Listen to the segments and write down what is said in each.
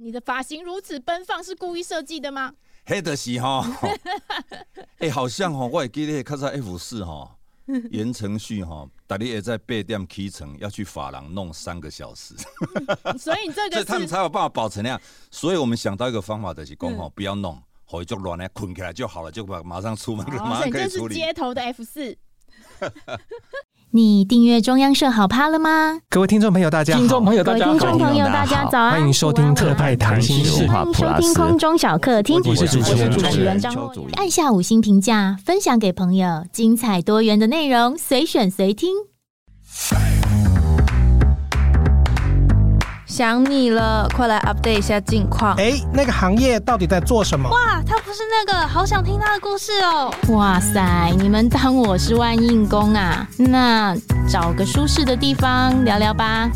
你的发型如此奔放，是故意设计的吗？黑的是哈，哎、欸，好像哈，我也记得看在 F 四哈，言承旭哈，大力也在八点起床，要去发廊弄三个小时，所以这个，所以他们才有办法保持那样。所以我们想到一个方法，就是讲哈，不要弄，回就乱来捆起来就好了，就把马上出门，哦、马上可以处理。这是街头的 F 四。你订阅中央社好趴了吗？各位听众朋友，大家好！听众朋友，大家好！听众朋友，大家早安！欢迎收听特派谈心事，欢迎收听空中小客厅。我是主持人张若瑶。按下五星评价，分享给朋友，精彩多元的内容，随选随听。想你了，快来 update 一下近况。哎，那个行业到底在做什么？哇，他不是那个，好想听他的故事哦。哇塞，你们当我是万应公啊？那找个舒适的地方聊聊吧。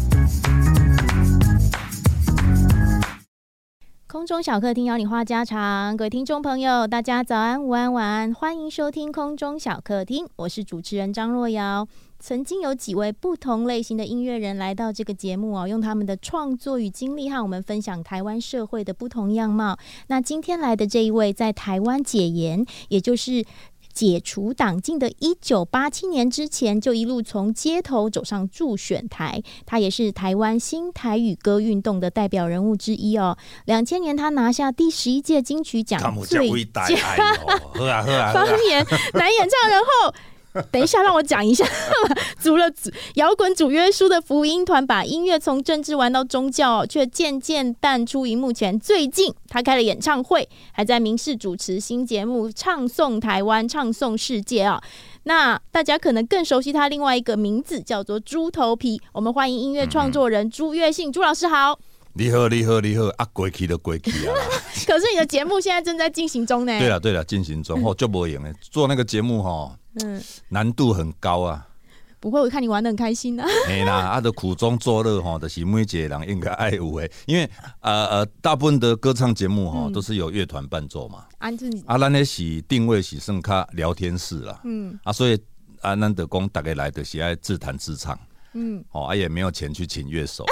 空中小客厅邀你话家常，各位听众朋友，大家早安、午安、晚安，欢迎收听空中小客厅，我是主持人张若瑶。曾经有几位不同类型的音乐人来到这个节目哦，用他们的创作与经历和我们分享台湾社会的不同样貌。那今天来的这一位，在台湾解严，也就是解除党禁的一九八七年之前，就一路从街头走上助选台。他也是台湾新台语歌运动的代表人物之一哦。两千年，他拿下第十一届金曲奖最佳方言男演唱人后。等一下，让我讲一下，除了摇滚主约书的福音团，把音乐从政治玩到宗教，却渐渐淡出荧幕前。最近，他开了演唱会，还在民视主持新节目《唱颂台湾，唱颂世界》啊。那大家可能更熟悉他另外一个名字，叫做猪头皮。我们欢迎音乐创作人朱月信，朱老师好。你好，你好，你好啊！过去的过去啊！可是你的节目现在正在进行中呢。对了，对了，进行中哦，就不赢了。做那个节目哈。嗯，难度很高啊。不会，我看你玩的很开心啊。嘿啦，啊，的苦中作乐哈，就是每一个人应该爱有诶。因为呃呃，大部分的歌唱节目哈，都是有乐团伴奏嘛。啊，啊，咱那是定位是算卡聊天室啦。嗯。啊，所以啊，咱的讲大概来的是爱自弹自唱。嗯。哦，啊，也没有钱去请乐手。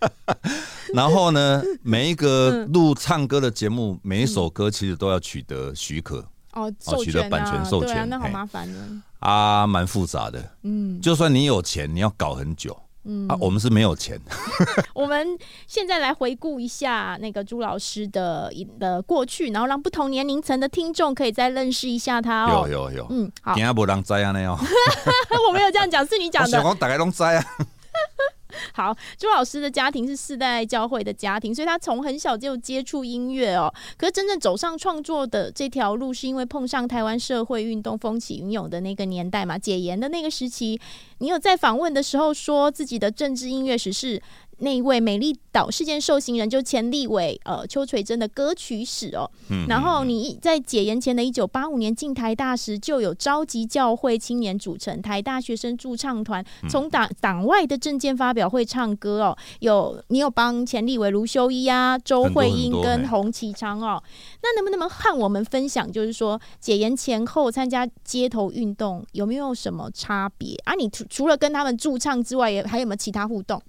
然后呢，每一个录唱歌的节目，每一首歌其实都要取得许可。哦，取得版权授权，啊，那好麻烦的。啊，蛮复杂的。嗯，就算你有钱，你要搞很久。嗯，啊，我们是没有钱。我们现在来回顾一下那个朱老师的的过去，然后让不同年龄层的听众可以再认识一下他哦。有有有，嗯，好。今天不让摘啊，那样。我没有这样讲，是你讲的。我大概都摘啊。好，朱老师的家庭是世代教会的家庭，所以他从很小就接触音乐哦。可是真正走上创作的这条路，是因为碰上台湾社会运动风起云涌的那个年代嘛，解严的那个时期。你有在访问的时候说自己的政治音乐史是。那一位美丽岛事件受刑人，就前立委呃邱垂真的歌曲史哦，嗯、然后你在解严前的一九八五年进台大时，就有召集教会青年组成台大学生驻唱团，从党党外的政见发表会唱歌哦，有你有帮前立委卢修一啊、周慧英跟洪启昌哦，那能不能和我们分享，就是说解严前后参加街头运动有没有什么差别？啊？你除除了跟他们驻唱之外，也还有没有其他互动？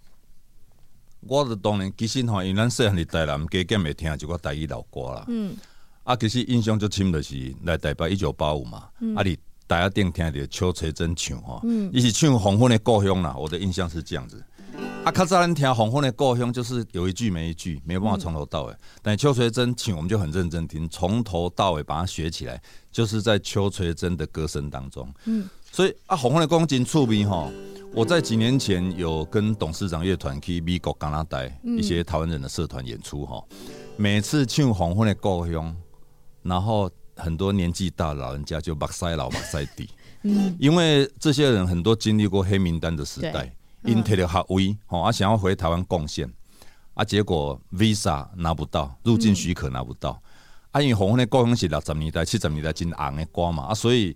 我的当年其实吼，因为咱细汉伫台南加减会听一个台语老歌啦。嗯。啊，其实印象最深就是来台北一九八五嘛。嗯。啊，你大家顶听着邱垂真唱吼。嗯。伊是唱黄昏的故乡啦，我的印象是这样子。啊，较早咱听黄昏的故乡，就是有一句没一句，没有办法从头到尾。嗯、但邱垂贞唱，我们就很认真听，从头到尾把它学起来，就是在邱垂真的歌声当中。嗯。所以啊，黄昏的故乡真趣味吼。我在几年前有跟董事长乐团去美国、加拿大一些台湾人的社团演出哈，每次唱《黄昏的故乡》，然后很多年纪大的老人家就目屎流目屎滴，因为这些人很多经历过黑名单的时代，因特的学位吼，啊想要回台湾贡献，啊结果 Visa 拿不到，入境许可拿不到，啊因为《黄昏的故乡》是六十年代、七十年代真红的歌嘛，啊所以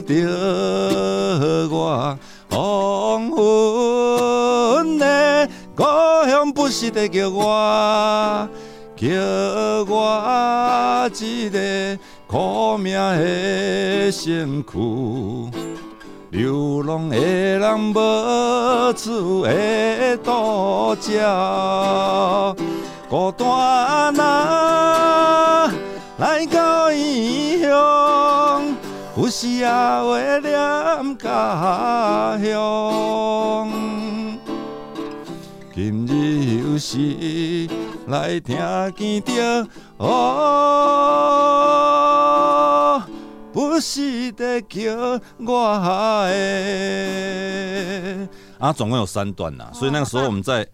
着我，黄昏的故乡不时地叫我，叫我一个苦命的身躯。流浪的人无厝的独脚，孤单啊，来到异乡，有时也会念家乡。今日有时来听见着哦。不是在叫我的啊，总共有三段呐，所以那个时候我们在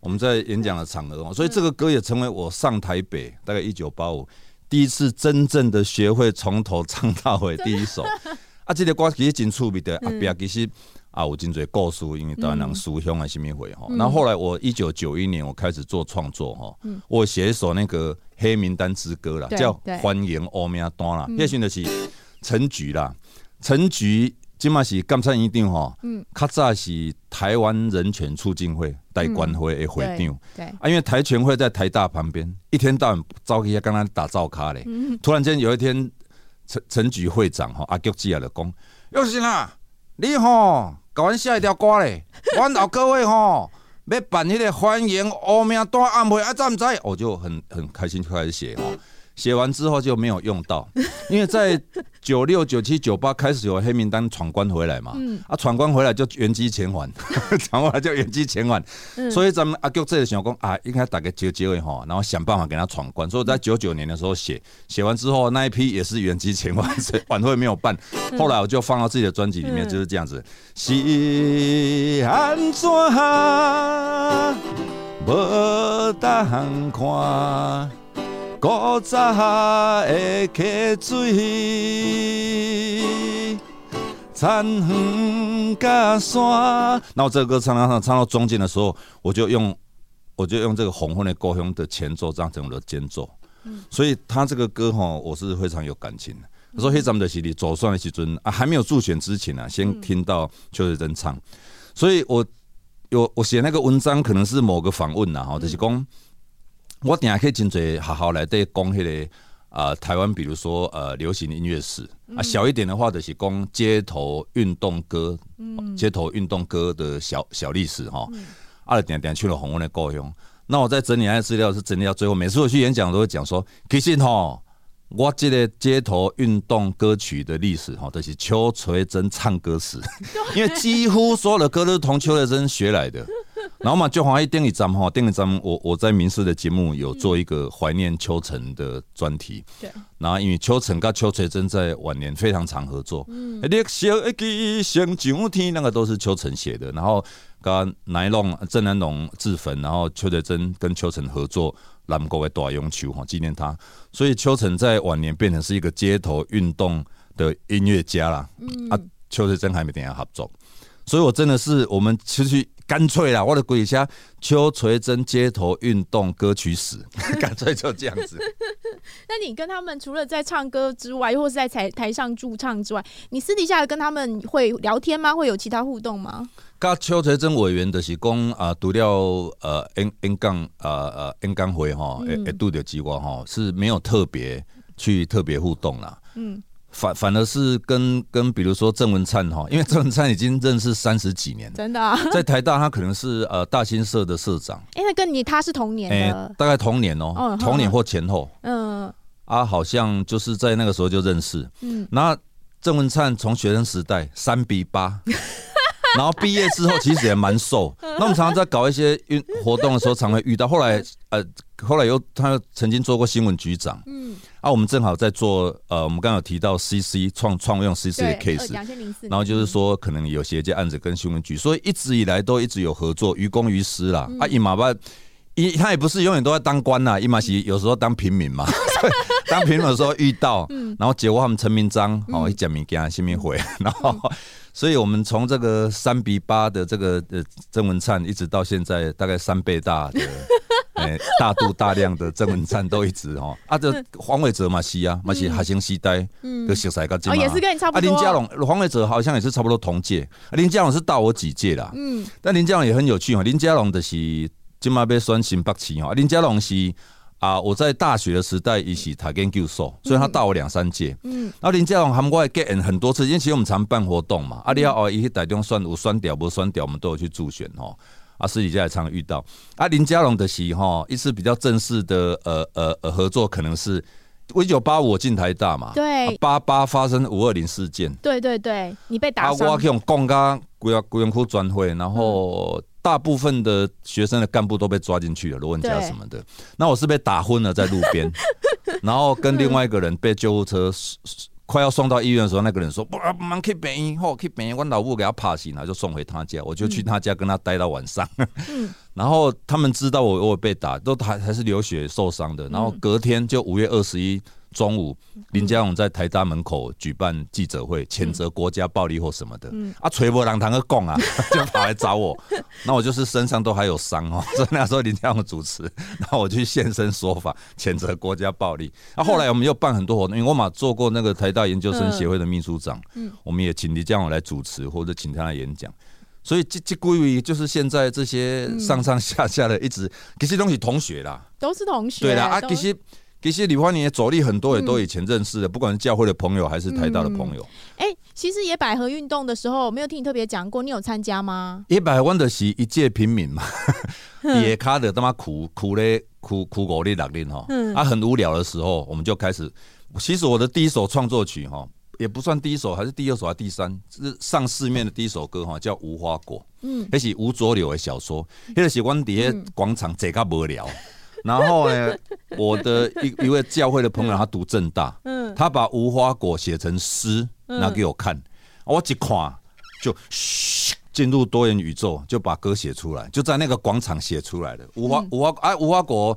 我们在演讲的场合，所以这个歌也成为我上台北大概一九八五第一次真正的学会从头唱到尾第一首。啊，这个歌其实真趣味的，后边其实啊有真多故事，因为台湾人思乡啊什么会哈。然后后来我一九九一年我开始做创作哈，我写一首那个黑名单之歌啦，叫欢迎欧名单啦，叶迅的是。陈菊啦，陈菊今嘛是监察院长吼，嗯，较早是台湾人权促进会代管会的会长，对，对。啊，因为台权会在台大旁边，一天到晚招一些跟他打照卡嘞，嗯、突然间有一天，陈陈局会长吼阿菊姐啊就讲，又是啦，你吼搞完下一条歌嘞，我老各位吼要办迄个欢迎欧名单晚会啊，知唔知？我就很很开心就开始写吼。写完之后就没有用到，因为在九六、九七、九八开始有黑名单闯关回来嘛，啊闯关回来就原机前返，闯过来就原机遣返，所以咱们阿舅这里想讲啊，应该打个结结尾哈，然后想办法给他闯关。所以在九九年的时候写，写完之后那一批也是原机前返，晚会没有办，后来我就放到自己的专辑里面，就是这样子。是安怎无当看？古早的溪水，残远甲山。那我这个歌唱唱唱唱到中间的时候，我就用我就用这个黄昏的故乡的前奏当成我的间奏。所以他这个歌哈，我是非常有感情的。他说：“黑咱们的洗礼走算的时阵啊，还没有助选之前啊，先听到邱水珍唱。所以我有我写那个文章，可能是某个访问呐，哈，就是讲。”我等下可以真侪好好来对讲迄个啊、呃，台湾比如说呃流行音乐史啊，小一点的话就是讲街头运动歌，嗯、街头运动歌的小小历史哈。啊，点点去了红温的故乡。那我在整理那些资料是整理到最后，每次我去演讲都会讲说，其实哈，我这个街头运动歌曲的历史哈，都、就是邱垂珍唱歌史，因为几乎所有的歌都是从邱垂珍学来的。然后嘛，就好像定一站哈，定一站我我在民视的节目有做一个怀念邱诚的专题。对。然后因为邱诚跟邱垂珍在晚年非常常合作。嗯。历史一记像上天，那个都是邱诚写的。然后跟乃龙、郑南龙自焚，然后邱垂珍跟邱诚合作《南国的大永秋》哈，纪念他。所以邱诚在晚年变成是一个街头运动的音乐家啦。嗯。啊，邱垂真还没跟他合作，所以我真的是我们其实。干脆啦，我的鬼下邱垂珍街头运动歌曲史，干脆就这样子。那你跟他们除了在唱歌之外，或是在台台上驻唱之外，你私底下跟他们会聊天吗？会有其他互动吗？噶邱垂真委员的是讲啊，读了呃 N N 杠呃呃 N 杠回哈，诶诶，读的机关哈是没有特别去特别互动啦。嗯。反反而是跟跟比如说郑文灿哈，因为郑文灿已经认识三十几年了，真的、啊，在台大他可能是呃大新社的社长，因为跟你他是同年的、欸，大概同年哦、喔，同年或前后，嗯，啊，好像就是在那个时候就认识，嗯，那郑文灿从学生时代三比八。然后毕业之后其实也蛮瘦，那我们常常在搞一些运活动的时候，常会遇到。后来呃，后来又他又曾经做过新闻局长，嗯，啊，我们正好在做呃，我们刚刚有提到 CC 创创用 CC 的 case，然后就是说可能有些这案子跟新闻局，所以一直以来都一直有合作，于公于私啦。啊，以马巴一他也不是永远都在当官呐，伊马是有时候当平民嘛，当平民的时候遇到，然后结果他们陈明章哦一讲物件新民会，然后。所以，我们从这个三比八的这个呃曾文灿，一直到现在大概三倍大的，欸、大度大量的郑文灿都一直哦，啊，这黄伟哲嘛是啊，嘛是学生时代就熟悉个金嘛，也是跟你差不多。啊，林佳龙、黄伟哲好像也是差不多同届，林佳龙是大我几届啦。嗯，但林佳龙也很有趣哦，林佳龙的是今嘛被选新北市哦，林家龙是。啊！我在大学的时代一起他跟教授，所以他大我两三届。嗯，然后林家龙他们过来 get 很多次，因为其实我们常办活动嘛。啊，你要哦，一些台中酸有选掉不酸掉，我们都有去助选哦。啊，私底下也常遇到。啊，林家龙的戏哈，一次比较正式的呃呃呃合作，可能是一九八五我进台大嘛。对。八八发生五二零事件。对对对，你被打伤。啊，我用公家国家国员库专会，然后。嗯大部分的学生的干部都被抓进去了，罗文佳什么的。那我是被打昏了在路边，然后跟另外一个人被救护车快要送到医院的时候，那个人说：“不，忙去病院，好去病院，我老母给他怕醒了，就送回他家。”我就去他家跟他待到晚上。然后他们知道我我被打，都还还是流血受伤的。然后隔天就五月二十一。中午，林佳龙在台大门口举办记者会，谴责国家暴力或什么的。嗯、啊，锤波浪堂个供啊，就跑来找我。那我就是身上都还有伤哦，所以那时候林佳龙主持，然后我去现身说法，谴责国家暴力。那、啊、后来我们又办很多活动，因为我嘛做过那个台大研究生协会的秘书长，嗯，我们也请林佳龙来主持或者请他来演讲。所以这这归于就是现在这些上上下下的一直，其实都是同学啦，都是同学。对啦，啊，其实。其实李焕年的走力很多，也都以前认识的，嗯、不管是教会的朋友还是台大的朋友。哎、嗯欸，其实野百合运动的时候，没有听你特别讲过，你有参加吗？野百合的是一介平民嘛，野卡的他妈苦苦嘞苦苦狗力两年哈，啊很无聊的时候，我们就开始。其实我的第一首创作曲哈，也不算第一首，还是第二首还是第三，是上市面的第一首歌哈，叫《无花果》。嗯，那是吴浊流的小说，那个是我底下广场坐较无聊。然后呢，我的一一位教会的朋友，他读正大，嗯他把无花果写成诗拿给我看，我一看就嘘进入多元宇宙，就把歌写出来，就在那个广场写出来的无花无花哎无花果。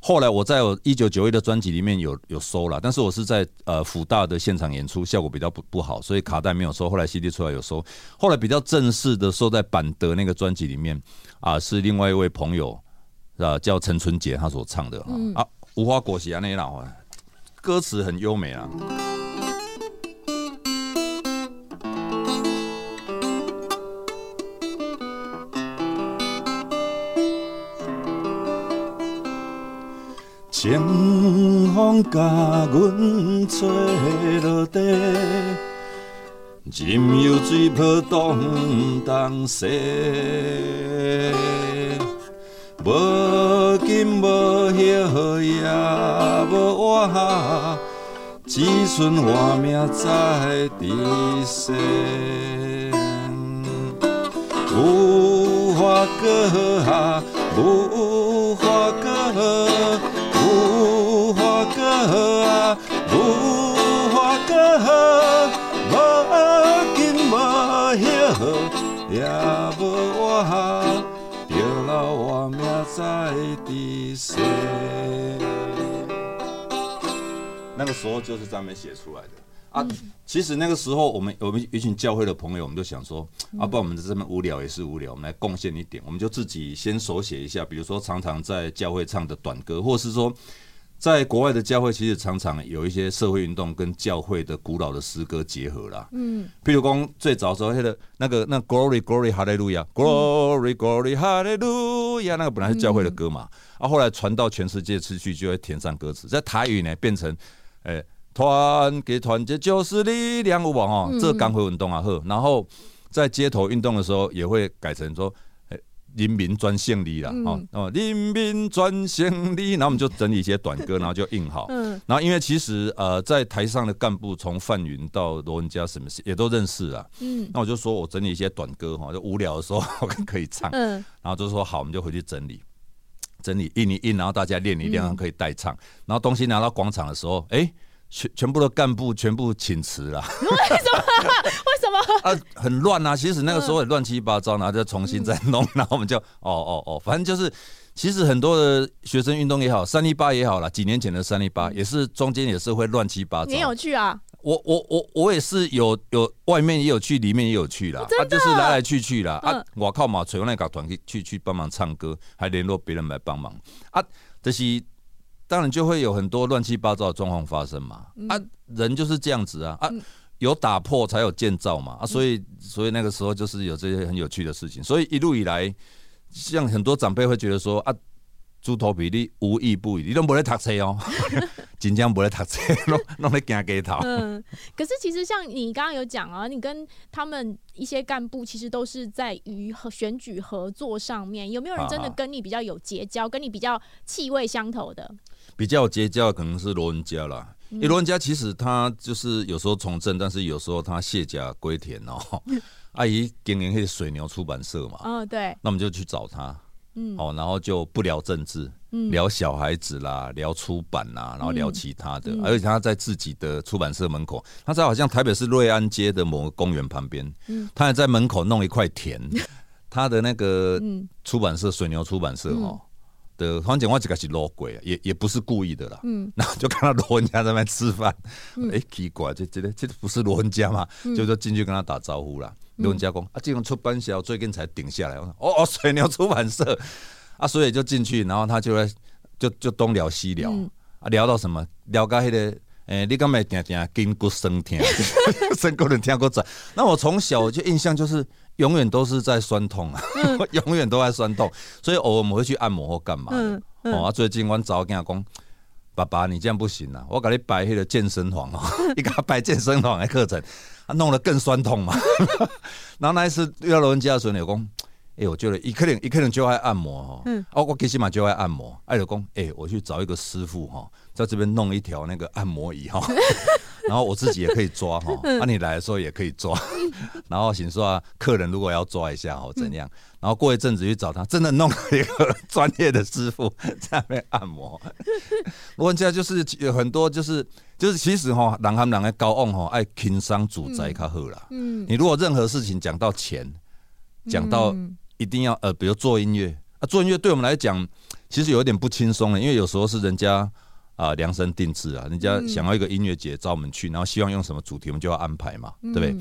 后来我在我一九九一的专辑里面有有收了，但是我是在呃辅大的现场演出，效果比较不不好，所以卡带没有收。后来 CD 出来有收，后来比较正式的收在板德那个专辑里面啊，是另外一位朋友。啊，叫陈春杰，他所唱的、嗯、啊，无花果实啊那老啊，歌词很优美啊。清风甲阮吹落地，任由水波荡东西。无近无惜也无晚，只剩活命在地上。无花果啊，无花果，无花果啊，无花果，无近无惜也无晚。在的谁，那个时候就是专门写出来的啊。其实那个时候，我们我们一群教会的朋友，我们就想说，啊，不然我们这么无聊也是无聊，我们来贡献一点，我们就自己先手写一下，比如说常常在教会唱的短歌，或是说。在国外的教会，其实常常有一些社会运动跟教会的古老的诗歌结合啦。嗯，譬如讲最早时候那个那个那 Glory Glory Hallelujah Glory Glory Hallelujah，那个本来是教会的歌嘛，啊，后来传到全世界出去就会填上歌词，在台语呢变成，诶，团结团结就是力量，有无吼？这个、刚回运动啊呵，然后在街头运动的时候也会改成说。人民专胜利啦，哦、嗯，人民专胜利，然后我们就整理一些短歌，然后就印好。嗯，然后因为其实呃，在台上的干部从范云到罗文佳什么也都认识啦。嗯，那我就说我整理一些短歌哈，就无聊的时候 可以唱。嗯，然后就说好，我们就回去整理，整理印一印，然后大家练一练，然后可以代唱。然后东西拿到广场的时候，哎、欸。全全部的干部全部请辞了，为什么？为什么？啊，很乱啊！其实那个时候也乱七八糟，然后就重新再弄，然后我们就哦哦哦，反正就是，其实很多的学生运动也好，三一八也好啦，几年前的三一八也是中间也是会乱七八糟。你有去啊！我我我我也是有有外面也有去，里面也有去啦，啊，就是来来去去啦。嗯、啊，我靠嘛，找那个团去去去帮忙唱歌，还联络别人来帮忙啊，这、就是当然就会有很多乱七八糟的状况发生嘛。嗯、啊，人就是这样子啊啊，有打破才有建造嘛啊，所以所以那个时候就是有这些很有趣的事情，所以一路以来，像很多长辈会觉得说啊。猪头皮，你无意不语，你都不会读册哦，真正不会读册，弄弄在行街头。嗯，可是其实像你刚刚有讲啊，你跟他们一些干部其实都是在于和选举合作上面，有没有人真的跟你比较有结交，跟你比较气味相投的？比较有结交可能是罗文家啦，因为罗文家其实他就是有时候从政，但是有时候他卸甲归田哦。阿姨经营那个水牛出版社嘛，嗯，对，那我们就去找他。嗯，哦，然后就不聊政治，嗯，聊小孩子啦，聊出版啦，然后聊其他的，嗯、而且他在自己的出版社门口，他在好像台北市瑞安街的某个公园旁边，嗯，他还在门口弄一块田，他的那个出版社水牛出版社哦。的黄景华这个是老鬼，也也不是故意的啦。嗯，然后就看到罗文家在那边吃饭，哎、嗯欸，奇怪，这这这不是罗文家吗？嗯、就说进去跟他打招呼啦。罗文家讲啊，这种出版社最近才顶下来。我说哦哦，水牛出版社啊，所以就进去，然后他就来就就东聊西聊，嗯、啊，聊到什么？聊到那个，诶、欸，你敢没听听筋骨酸痛？真够人听过在。那我从小就印象就是。永远都是在酸痛啊，嗯、永远都在酸痛，所以偶尔我们会去按摩或干嘛的。嗯嗯、哦，最近我早跟他讲，爸爸你这样不行啊，我给你摆那个健身房哦，你给他摆健身房的课程，他弄得更酸痛嘛。然后那一次遇到老人家的时候，你讲，哎，我觉得一个人一个人就爱按摩哦，嗯，哦，我最起码就爱按摩，哎，老公，哎，我去找一个师傅哈，在这边弄一条那个按摩椅哈。然后我自己也可以抓哈，那、啊、你来的时候也可以抓。然后请说啊，客人如果要抓一下哦，怎样？然后过一阵子去找他，真的弄了一个专业的师傅 在那边按摩。我讲就是有很多，就是就是其实哈，人和人的交往哈，爱轻商主宅较好啦。嗯，你如果任何事情讲到钱，讲到一定要呃，比如做音乐啊，做音乐对我们来讲其实有点不轻松的，因为有时候是人家。啊，量身定制啊，人家想要一个音乐节找我们去，然后希望用什么主题，我们就要安排嘛，对不对？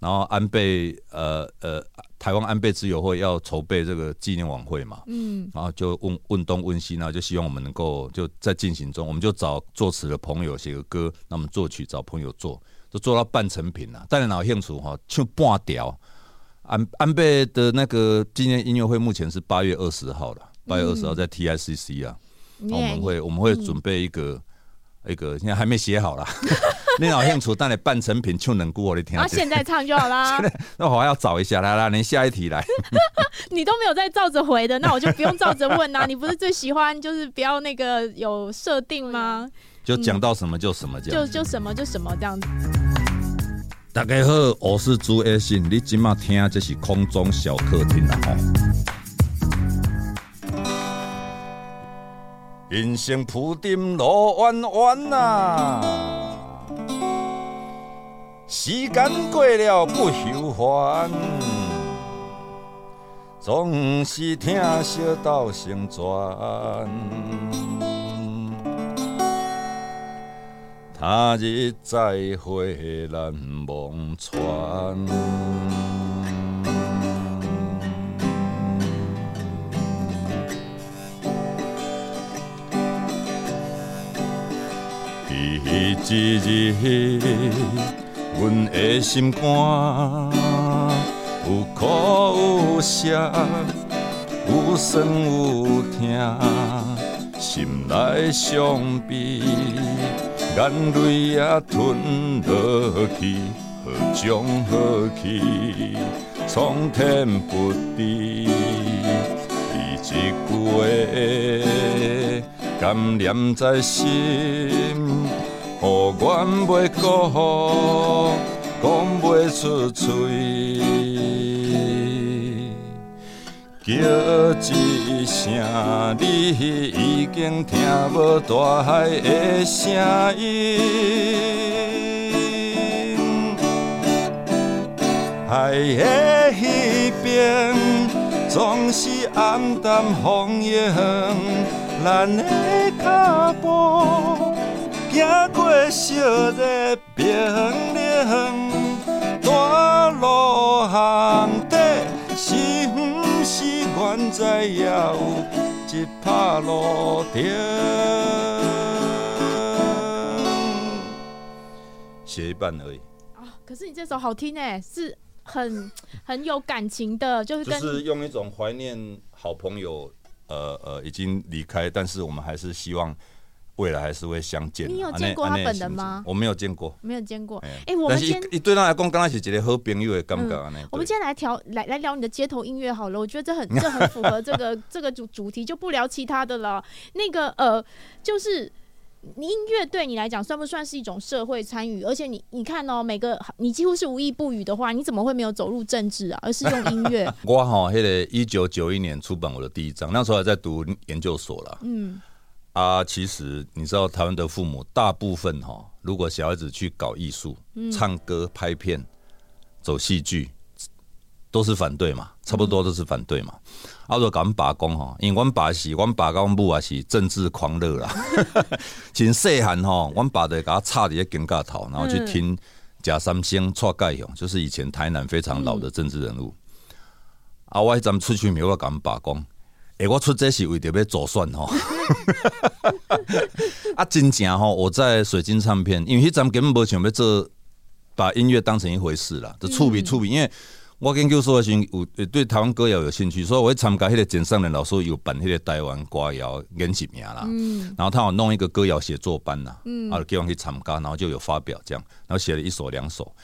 然后安倍呃呃，台湾安倍之友会要筹备这个纪念晚会嘛，嗯，然后就问问东问西，然后就希望我们能够就在进行中，我们就找作词的朋友写个歌，那我们作曲找朋友做，就做到半成品了。但是哪兴趣哈，就半调。安安倍的那个纪念音乐会目前是八月二十号了，八月二十号在 TICC 啊。我们会我们会准备一个一个，现在还没写好啦。你好像楚，但你半成品就能过我的天。那现在唱就好啦。那我还要找一下，来来，你下一题来。你都没有在照着回的，那我就不用照着问啦。你不是最喜欢就是不要那个有设定吗？就讲到什么就什么这样。就就什么就什么这样子。大家好，我是朱爱信，你今麦听这是空中小客厅啦吼。人生铺垫路弯弯啊，时间过了不休还，总是听小道成传，他日再会难忘川。一日，阮的心肝有苦有涩，有酸有痛，心内伤悲，眼泪也吞落去，何种何去？苍天不知，伊一句话甘念在心。予阮袂讲，讲袂出嘴，叫一声你已经听无大海的声音，海的彼边总是暗淡风影，咱的脚步。行过烧热冰，冷，大路行，是远在也有一拍路灯？写一半而已。啊，可是你这首好听哎，是很 很有感情的，就是跟就是用一种怀念好朋友，呃呃，已经离开，但是我们还是希望。未来还是会相见。你有见过他本人吗？我没有见过，没有见过。哎、欸，我们今对他来讲，刚开始觉得好朋友的感觉呢。我们今天来调来来聊你的街头音乐好了，我觉得这很这很符合这个 这个主主题，就不聊其他的了。那个呃，就是音乐对你来讲算不算是一种社会参与？而且你你看哦，每个你几乎是无意不语的话，你怎么会没有走入政治啊？而是用音乐。我哈，那个一九九一年出版我的第一张，那时候还在读研究所了。嗯。啊，其实你知道，台湾的父母大部分哈，如果小孩子去搞艺术、嗯、唱歌、拍片、走戏剧，都是反对嘛，差不多都是反对嘛。啊，如果搞爸公哈，因为阮爸是，阮爸跟我母也是政治狂热啦。从细汉哈，阮爸就给他插在警架头，然后去听贾三星、蔡介雄，就是以前台南非常老的政治人物。嗯、啊，我迄阵出去没有跟爸公。哎、欸，我出这是为着要走算吼，啊，真正吼，我在水晶唱片，因为迄阵根本无想要做，把音乐当成一回事啦，就趣味趣味。因为我研究所的时候有对台湾歌谣有兴趣，所以我会参加迄个简上仁老师有办迄个台湾歌谣演习名啦，嗯，然后他有弄一个歌谣写作班呐，嗯，啊，叫我去参加，然后就有发表这样，然后写了一首两首，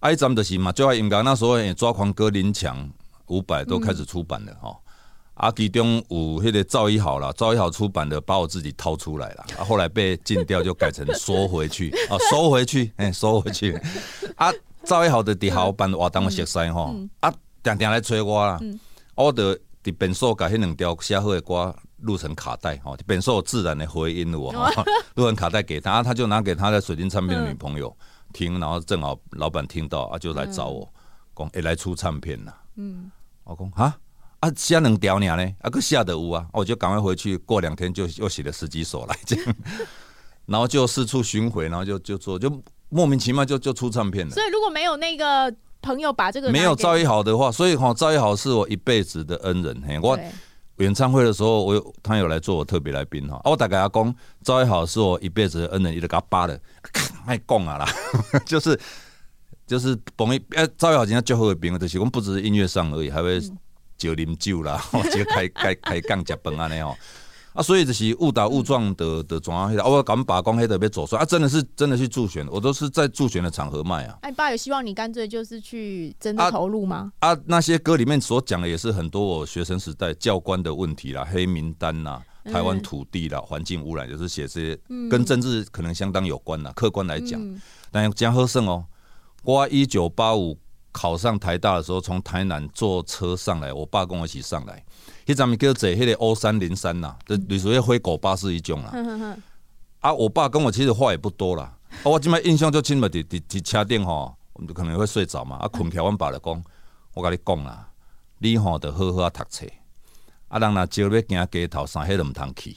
啊，迄阵就是嘛，最爱音乐那时候抓狂歌林强伍佰都开始出版了吼。啊，其中有迄个赵一豪啦，赵一豪出版的，把我自己掏出来了，啊，后来被禁掉，就改成收回去，啊，收回去，哎，收回去。啊，赵一豪的伫校办活动熟悉吼，啊，定定来催我啦，我得伫变数把迄两条写好的歌录成卡带，吼，变数自然的回音我，录成卡带给他，他就拿给他的水晶唱片的女朋友听，然后正好老板听到，啊，就来找我，讲，哎，来出唱片啦，嗯，我讲，啊。啊，写两条呢？啊，个写的有啊，我就赶快回去，过两天就又写了十几首来这样，然后就四处巡回，然后就就做，就莫名其妙就就出唱片了。所以如果没有那个朋友把这个没有赵一豪的话，所以哈，赵一豪是我一辈子的恩人。嘿，我演唱会的时候，我有他有来做我特别来宾哈。我大概要讲，赵一豪是我一辈子的恩人，一直给他扒的，太讲啊啦，就是就是捧一哎，赵一豪今天最后一宾就是我们不只是音乐上而已，还会。就啉酒啦，直接开开开讲食饭安尼哦，啊，所以就是误打误撞的的状况。我敢把讲黑的被走出来啊，真的是真的去助选，我都是在助选的场合卖啊。哎，爸有希望你干脆就是去真的投入吗？啊，啊，那些歌里面所讲的也是很多我学生时代教官的问题啦，黑名单呐，台湾土地啦，环境污染，就是写这些跟政治可能相当有关啦。客观来讲，嗯、但江和胜哦，我一九八五。考上台大的时候，从台南坐车上来，我爸跟我一起上来。迄阵咪叫坐迄个欧三零三呐，就类似灰狗巴士一种啦。啊，我爸跟我其实话也不多啦。啊，我今麦印象就深嘛，伫伫伫车顶吼，我们就可能会睡着嘛。啊，困起来，阮爸就讲，我跟你讲啦，你吼得好好啊读册。啊，人若招要行街头上，迄都唔通去。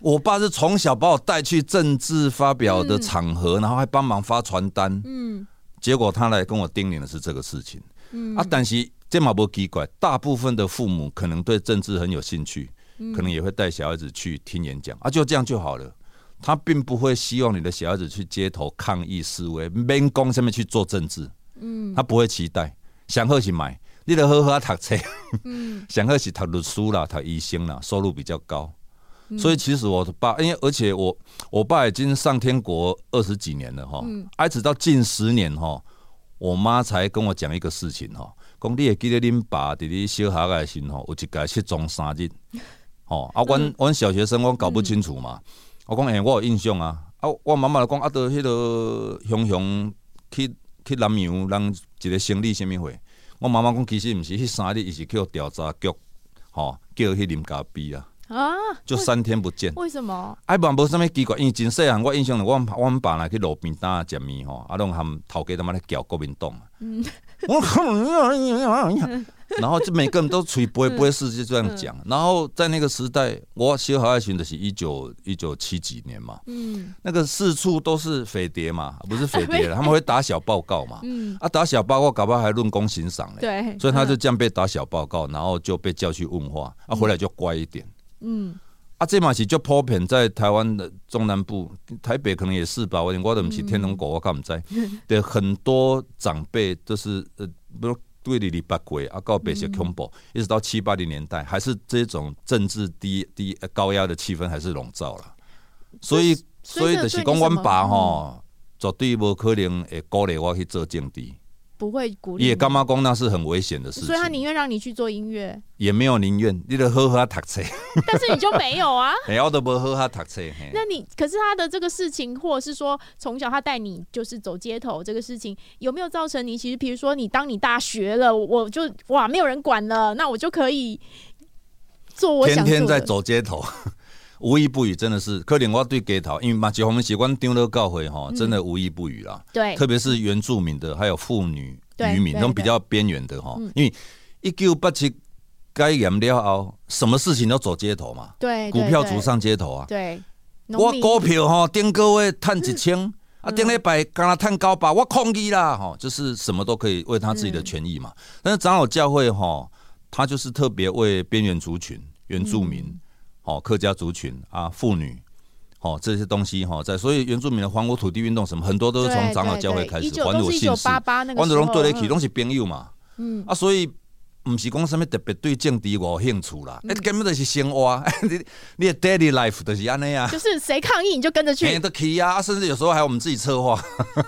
我爸是从小把我带去政治发表的场合，然后还帮忙发传单。嗯。结果他来跟我叮咛的是这个事情，嗯、啊，但是这嘛不奇怪，大部分的父母可能对政治很有兴趣，嗯、可能也会带小孩子去听演讲，啊，就这样就好了。他并不会希望你的小孩子去街头抗议示威，免讲上面去做政治，嗯，他不会期待，想喝去买，你得好好读册，嗯，想喝去读律师啦，读医生啦，收入比较高。所以其实我的爸，因为而且我我爸已经上天国二十几年了哈，一直到近十年哈，我妈才跟我讲一个事情哈，讲你会记得恁爸伫你小学的时候有一个失踪三日，哦啊，阮阮小学生我搞不清楚嘛，我讲哎，我有印象啊，啊，我妈妈来讲啊，到迄个雄雄去去南洋人一个生理什物会，我妈妈讲其实毋是，迄三日伊是去调查局，吼叫去啉咖啡啊。啊，就三天不见。为什么？哎，无无啥物奇怪，因为真细汉，我印象里，我我阮爸来去路边摊食面吼，啊，拢含头家他妈咧叫国民党。嗯，我靠，然后就每个人都吹不会不会是就这样讲。然后在那个时代，我小孩爱情的是一九一九七几年嘛，嗯，那个四处都是匪谍嘛，不是匪谍了，他们会打小报告嘛，嗯，啊，打小报告搞不好还论功行赏嘞，对，所以他就这样被打小报告，然后就被叫去问话，啊，回来就乖一点。嗯，啊，这嘛是就普遍在台湾的中南部，台北可能也是吧。我我都不是天龙国，我干唔知。对，很多长辈都是呃，比如对你李八鬼啊，告白些恐怖，一直到七八零年代，还是这种政治低低高压的气氛还是笼罩了。所以，所以就是讲，阮爸吼，绝对无可能会鼓励我去做政治。不会鼓励，也干妈公那是很危险的事情，所以他宁愿让你去做音乐，也没有宁愿，你得好好读书，但是你就没有啊，我都不好好读书。那你可是他的这个事情，或者是说从小他带你就是走街头这个事情，有没有造成你其实，比如说你当你大学了，我就哇没有人管了，那我就可以做我想天天在走街头。无一不语，真的是可能我对街头，因为嘛，就我们习惯丢了教会哈，真的无一不语啦。对，特别是原住民的，还有妇女、渔民，那种比较边缘的哈。因为一九八七该严了后，什么事情都走街头嘛。对，股票族上街头啊。对，我股票哈，顶个月赚一千，啊，顶礼拜刚刚赚高吧，我抗议啦哈，就是什么都可以为他自己的权益嘛。但是长老教会哈，他就是特别为边缘族群、原住民。哦，客家族群啊，妇女，哦，这些东西哈，在所以原住民的还我土地运动什么，很多都是从长老教会开始还我姓氏，还的拢对得起，拢是朋友嘛。嗯啊，所以不是讲什么特别对政治有兴趣啦，哎，根本就是生活，你你的 daily life 就是安尼啊。就是谁抗议你就跟着去，都可以啊，甚至有时候还有我们自己策划，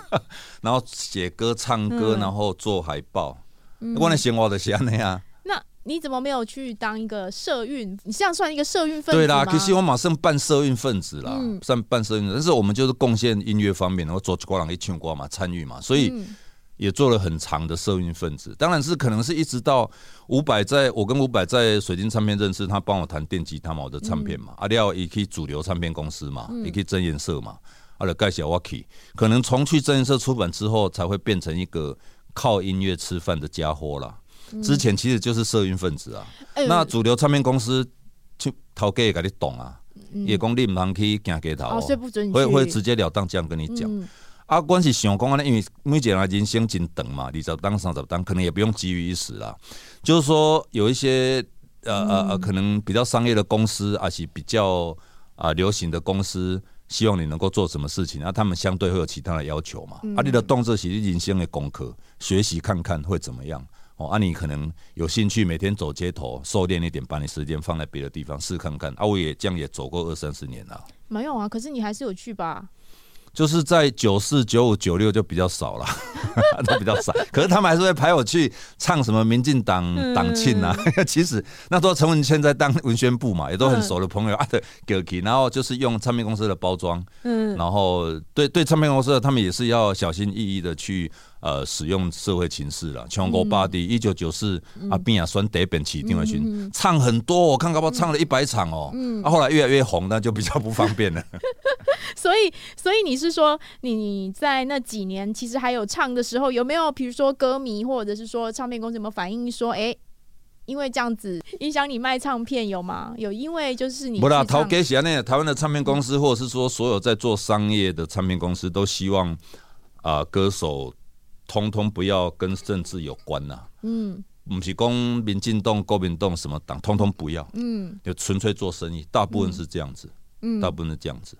然后写歌、唱歌，然后做海报，嗯我的生活就是安尼啊。你怎么没有去当一个社运？你这样算一个社运分子吗？对啦，可惜我马上办社运分子啦，嗯、算办社运。但是我们就是贡献音乐方面，然后做歌郎一唱歌嘛，参与嘛，所以也做了很长的社运分子。当然是可能是一直到伍佰，在我跟伍佰在水晶唱片认识，他帮我弹电吉他嘛，我的唱片嘛，阿廖也可以主流唱片公司嘛，也可以真颜色嘛，阿廖盖小瓦奇，可能从去真颜色出版之后，才会变成一个靠音乐吃饭的家伙啦。之前其实就是社运分子啊，嗯、那主流唱片公司就头给你懂啊，嗯、也讲你唔通去行街头，会会直截了当这样跟你讲。嗯、啊，关系想讲呢，因为每一个人人生真长嘛，二十当三十当，可能也不用急于一时啦。就是说有一些呃呃呃，可能比较商业的公司，而是比较啊、呃、流行的公司，希望你能够做什么事情，那、啊、他们相对会有其他的要求嘛。嗯、啊，你的动作是你人生的功课，学习看看会怎么样。哦，啊，你可能有兴趣每天走街头，收敛一点，把你时间放在别的地方试看看。啊，我也这样也走过二三十年了。没有啊，可是你还是有去吧？就是在九四、九五、九六就比较少了，都比较少。可是他们还是会排我去唱什么民进党党庆啊。嗯、其实那时候陈文茜在当文宣部嘛，也都很熟的朋友啊的歌曲，然后就是用唱片公司的包装，嗯，然后对对唱片公司他们也是要小心翼翼的去。呃，使用社会情势了，全国八地，一九九四阿扁也选第一遍市长的时，唱很多，我看搞不好唱了一百场哦。嗯，啊，后来越来越红，那就比较不方便了。所以，所以你是说你在那几年其实还有唱的时候，有没有比如说歌迷或者是说唱片公司有没有反映说，哎、欸，因为这样子影响你卖唱片有吗？有，因为就是你不啦，头家是那台湾的唱片公司，或者是说所有在做商业的唱片公司，都希望啊、呃、歌手。通通不要跟政治有关呐、啊，嗯，不是讲民进党、国民党什么党，通通不要，嗯，就纯粹做生意，大部分是这样子，嗯，大部分是这样子，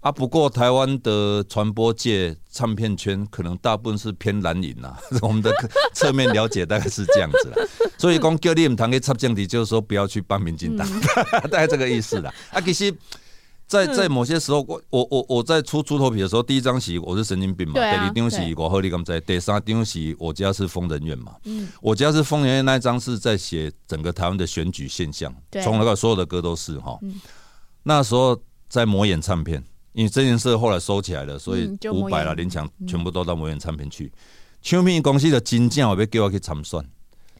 啊，不过台湾的传播界、唱片圈可能大部分是偏蓝营呐，我们的侧面了解大概是这样子啦，所以讲叫你们谈个插政敌，就是说不要去帮民进党，大概这个意思啦，啊，其实。在在某些时候，我我我我在出猪头皮的时候，第一张戏我是神经病嘛，第二张是我和你刚在，第三张是我家是疯人院嘛，嗯，我家是疯人院那一张是在写整个台湾的选举现象，从那个所有的歌都是哈，那时候在魔眼唱片，因为这件事后来收起来了，所以五百了林强全部都到魔眼唱片去，唱片公司的金匠我被叫我去参选，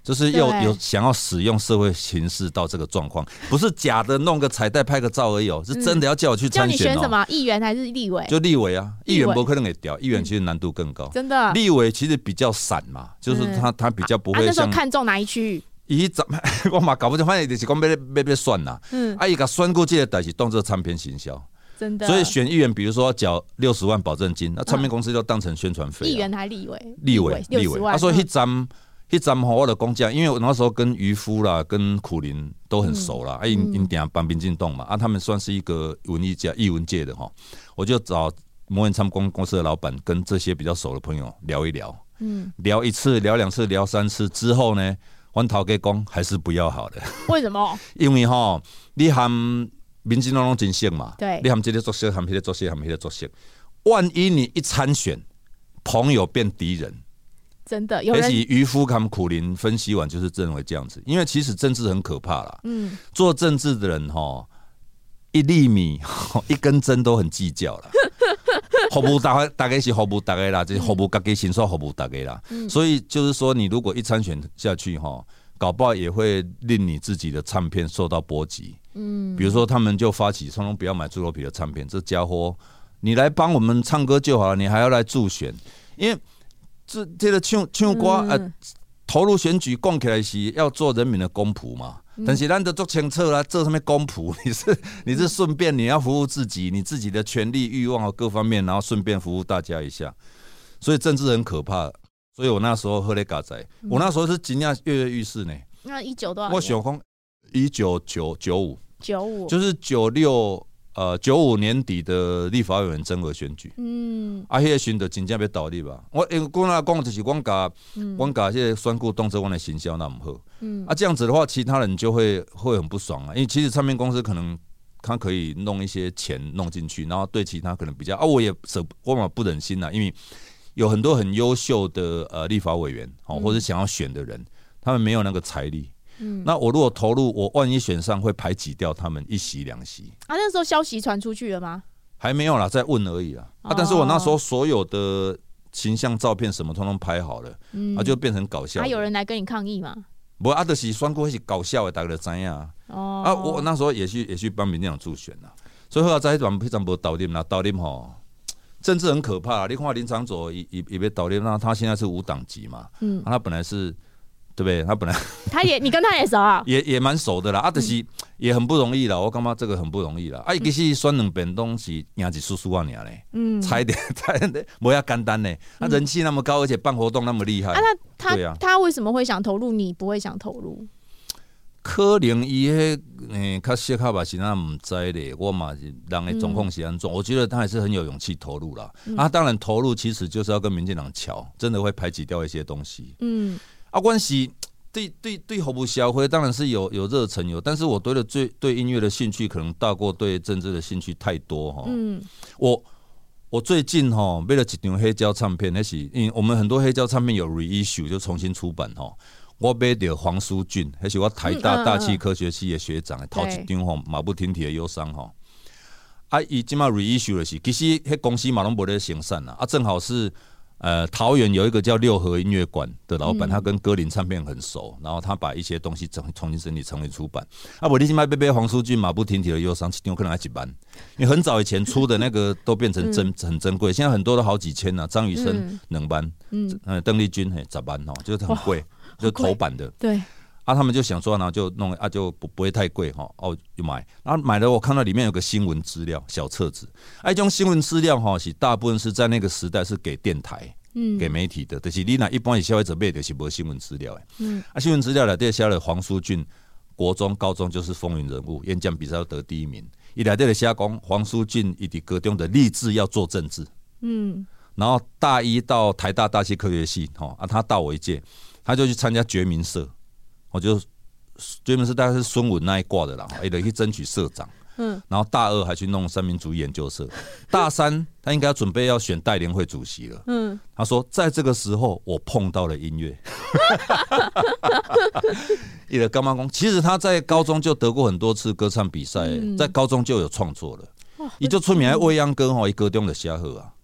就是有有想要使用社会形式到这个状况，不是假的弄个彩带拍个照而已哦，是真的要叫我去参选。叫你选什么议员还是立委？就立委啊，议员不可能给调，议员其实难度更高。真的，立委其实比较散嘛，就是他他比较不会。那时候看中哪一区域？伊怎么我嘛搞不清，反正就是讲要要要选呐。嗯，啊，伊个选过这个代志当做唱片行销，真的。所以选议员，比如说缴六十万保证金，那唱片公司就当成宣传费。议员还立委？立委，立委。他说一张。一站吼，我的工匠，因为我那时候跟渔夫啦、跟苦林都很熟啦，啊，因因点帮民进党嘛，啊，他们算是一个文艺界、艺文界的哈，我就找摩元参公公司的老板跟这些比较熟的朋友聊一聊，嗯，聊一次、聊两次、聊三次之后呢，阮头家讲还是不要好的。为什么？因为哈，你和民进党拢真熟嘛，对，你和这个作息，和那个作息，和那个作息，万一你一参选，朋友变敌人。真的，有人渔夫他们苦林分析完就是认为这样子，因为其实政治很可怕啦。嗯，做政治的人哈，一粒米 一根针都很计较了。服务大大概是服务大概啦，就是服务自己心，说服务大概啦。所以就是说，你如果一参选下去哈，搞不好也会令你自己的唱片受到波及。嗯，比如说他们就发起，从容不要买猪肉皮的唱片，这家伙你来帮我们唱歌就好了，你还要来助选，因为。这这个唱唱歌呃，投入选举讲起来是要做人民的公仆嘛，但是咱都做清楚啦，做什么公仆？你是你是顺便你要服务自己，你自己的权利欲望和各方面，然后顺便服务大家一下，所以政治很可怕。所以我那时候喝了嘎仔，我那时候是惊讶跃跃欲试呢。那一九多少？我想讲一九九九五九五，就是九六。呃，九五年底的立法委员增额选举，嗯，啊，迄个选的真正要倒立吧？我因为讲那讲就是讲甲，讲甲这些选举动作，我的行销那么好，嗯，啊，这样子的话，其他人就会会很不爽啊，因为其实唱片公司可能他可以弄一些钱弄进去，然后对其他可能比较啊，我也舍我嘛不忍心呐，因为有很多很优秀的呃立法委员哦，或者想要选的人，他们没有那个财力。嗯，那我如果投入，我万一选上，会排挤掉他们一席两席啊。那时候消息传出去了吗？还没有啦，在问而已啦。啊，但是我那时候所有的形象照片什么通通拍好了，嗯，啊，就变成搞笑。还有人来跟你抗议吗？不，阿德西算过是搞笑的，大家都知啊。哦，啊，我那时候也去也去帮民进党助选呐，所以后来在一段非常不倒立啦，倒立吼，政治很可怕。你看林长佐也也也被倒立，那他现在是无党籍嘛，嗯，他本来是。对不对？他本来他也，你跟他也熟啊，也也蛮熟的啦。啊，就是也很不容易啦。我感觉这个很不容易啦。啊，其实选两遍东西，赢几叔叔啊，你嘞，嗯，差一点，差一点，不要简单嘞。他人气那么高，而且办活动那么厉害。啊，他他他为什么会想投入？你不会想投入？可能伊迄嗯，较细卡吧，是那唔知咧。我嘛是人的状况是安怎？我觉得他还是很有勇气投入啦。啊，当然投入其实就是要跟民进党瞧，真的会排挤掉一些东西。嗯。啊，关系对对对，服务消费当然是有有热忱有，但是我对的最对音乐的兴趣可能大过对政治的兴趣太多哈。嗯，我我最近哈买了几张黑胶唱片，那是因为我们很多黑胶唱片有 reissue 就重新出版哈。我买着黄书俊，还是我台大大气科学系的学长，头一张吼马不停蹄的忧伤哈。啊，伊即马 reissue 的是，其实迄公司嘛拢无咧生产啦，啊，正好是。呃，桃园有一个叫六合音乐馆的老板，他跟歌林唱片很熟，然后他把一些东西整重新整理成为出版。啊，我立即买贝贝黄书俊马不停蹄的忧伤，有可能还几班，因为很早以前出的那个都变成珍很珍贵，现在很多都好几千呢、啊。张雨生能搬，嗯，邓丽君嘿咋班哦，就是很贵，就是头版的。对，啊，他们就想说，然后就弄啊，就不不会太贵哈，哦，就买，然后买了，我看到里面有个新闻资料小册子，哎、啊，这种新闻资料哈是大部分是在那个时代是给电台。嗯，给媒体的，就是你那一般是消费者买的是无新闻资料的。嗯，啊，新闻资料里底写了黄舒俊，国中、高中就是风云人物，演讲比赛要得第一名。伊来底的写讲黄舒骏伊伫高中的立志要做政治。嗯，然后大一到台大大气科学系，哈啊，他大我一届，他就去参加觉民社，我就专门是大概是孙文那一挂的啦，也得去争取社长。嗯，然后大二还去弄三民主义研究社，大三他应该要准备要选代联会主席了。嗯，他说在这个时候我碰到了音乐。伊个干妈公？其实他在高中就得过很多次歌唱比赛，在高中就有创作了。伊就出名的未央歌吼，一歌中的写好啊。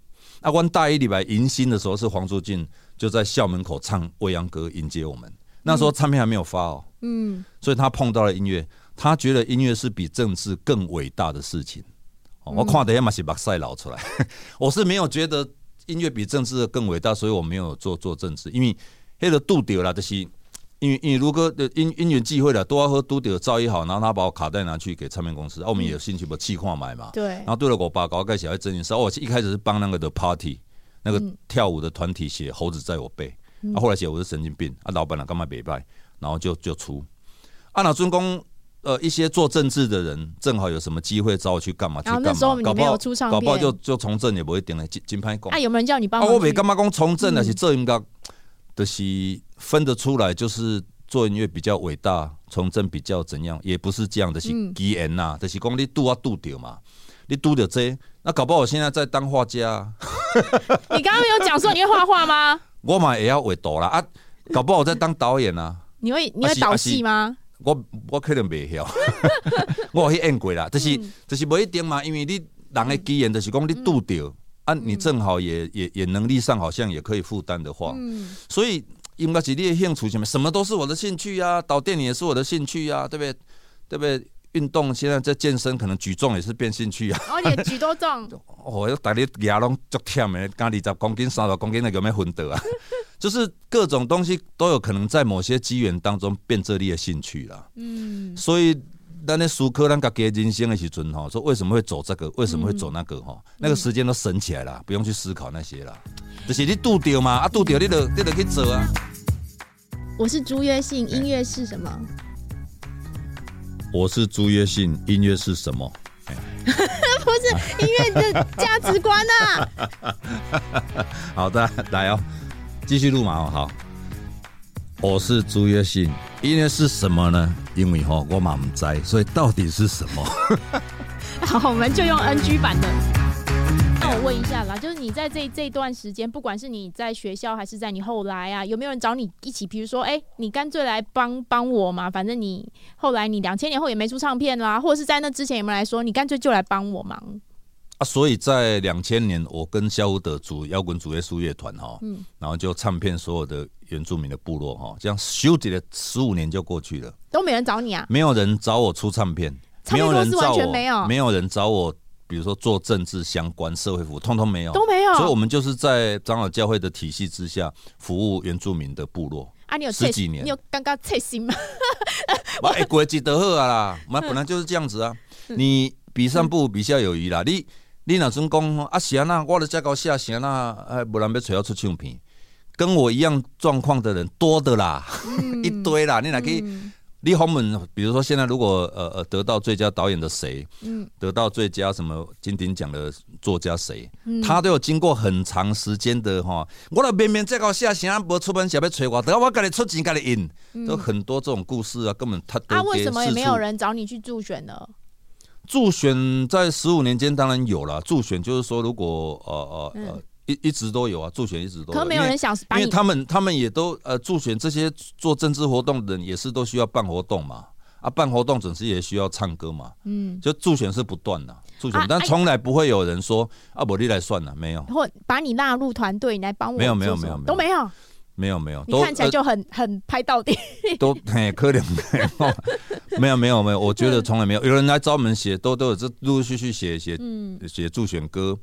啊，阮大一礼拜迎新的时候是黄舒骏就在校门口唱未央歌迎接我们。那时候唱片还没有发哦，嗯，所以他碰到了音乐，他觉得音乐是比政治更伟大的事情。我看的也嘛是目屎流出来，我是没有觉得音乐比政治更伟大，所以我没有做做政治，因为那个拄到了，就是因为因为如果因因缘际会了，都要和拄到造诣好，然后他把我卡带拿去给唱片公司，我们也有兴趣把气矿买嘛，对，然后对了我爸搞个小孩真我一开始是帮那个的 party 那个跳舞的团体写猴子在我背，啊后来写我是神经病，啊老板啊干嘛别拜，然后就就出，啊那尊公。呃，一些做政治的人正好有什么机会找我去干嘛？去干嘛？搞不好搞不好就就从政也不会点了金金牌工。啊，有没有人叫你帮忙？我没干嘛讲从政的是这应该的是分得出来，就是做音乐比较伟大，从政比较怎样，也不是这样的，是基缘呐，就是讲你拄啊拄到嘛，你拄着这，那搞不好我现在在当画家。你刚刚没有讲说你会画画吗？我嘛也要画图啦啊，搞不好我在当导演啊。你会你会导戏吗？我我可能袂晓，我去演过啦，就是就是不一定嘛，因为你人的机缘就是讲你拄到，啊，你正好也也也能力上好像也可以负担的话，所以应该是你的兴趣什么，什么都是我的兴趣啊，导电影也是我的兴趣啊，对不对？对不对？运动现在在健身，可能举重也是变兴趣啊。哦，你举多重？哦，要带你牙拢足忝的，刚二十公斤、三十公斤，那有没有分得啊？就是各种东西都有可能在某些机缘当中变这里的兴趣啦。嗯，所以咱咧思考咱家给人生的时阵哈，说为什么会走这个，为什么会走那个哈，嗯、那个时间都省起来了，不用去思考那些了。就是你度掉嘛，啊度掉你就你就去做啊。我是朱约信，音乐是什么？我是朱约信，音乐是什么？不是音乐的价值观啊。好的，来哦。继续录嘛哦，好，我是朱约信，音乐是什么呢？因为哈我满不知，所以到底是什么？好，我们就用 NG 版的。那我问一下啦，就是你在这这段时间，不管是你在学校还是在你后来啊，有没有人找你一起？比如说，哎、欸，你干脆来帮帮我嘛，反正你后来你两千年后也没出唱片啦，或者是在那之前有没有来说，你干脆就来帮我忙？啊，所以在两千年，我跟肖伍德组摇滚主耶稣乐团哈，嗯，然后就唱片所有的原住民的部落哈，这样休息了十五年就过去了，都没人找你啊？没有人找我出唱片，唱片公司完全没有，没有人找我，比如说做政治相关、社会服务，通通没有，都没有。所以我们就是在长老教会的体系之下服务原住民的部落啊。你有十几年，你有刚刚测心吗？我哎，国际德赫啊啦，我们本来就是这样子啊。你比上不比下有余啦，你。你若总讲啊，是啊，那我的这高下是啊，那哎，不然要找我出唱片，跟我一样状况的人多的啦，嗯、一堆啦。你哪可以？你后门，比如说现在如果呃呃得到最佳导演的谁，嗯，得到最佳什么金鼎奖的作家谁，嗯、他都有经过很长时间的哈。我那明明这个下是啊，无出版社要催我，等下我给你出钱给你印，嗯、都很多这种故事啊，根本他都。啊，为什么也没有人找你去助选呢？助选在十五年间当然有了，助选就是说，如果呃呃呃一一直都有啊，助选一直都有。可没有人想，因为他们他们也都呃助选这些做政治活动的人也是都需要办活动嘛，啊办活动总是也需要唱歌嘛，嗯，就助选是不断的助选，但从来不会有人说啊，我你来算了，没有，或把你纳入团队，你来帮我，没有没有没有都没有。没有没有，你看起来就很很拍到底，都很可怜。没有没有没有，我觉得从来没有有人来找我们写，都都有这陆陆续续写写写助选歌，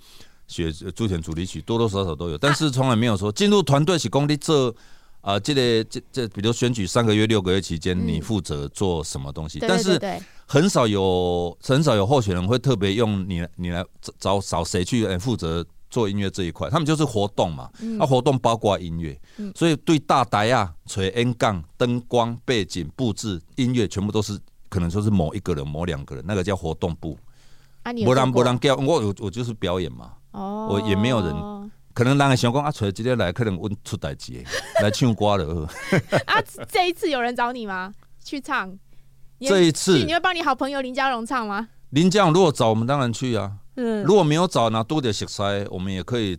写助选主题曲，多多少少都有，但是从来没有说进入团队是工地这啊，这个这这，比如选举三个月六个月期间，你负责做什么东西？但是很少有很少有候选人会特别用你你来找找谁去负责。做音乐这一块，他们就是活动嘛，嗯、啊，活动包括音乐，嗯、所以对大台啊、吹 N 杠、灯光、背景布置、音乐，全部都是可能说是某一个人、某两个人，那个叫活动部。啊，你不让不让叫，我我我就是表演嘛，哦，我也没有人，可能人家想讲啊，吹今天来可能问出代志，来唱歌了。啊，这一次有人找你吗？去唱？这一次你会帮你好朋友林家荣唱吗？林家荣如果找我们，当然去啊。嗯，如果没有找那多点食材，我们也可以，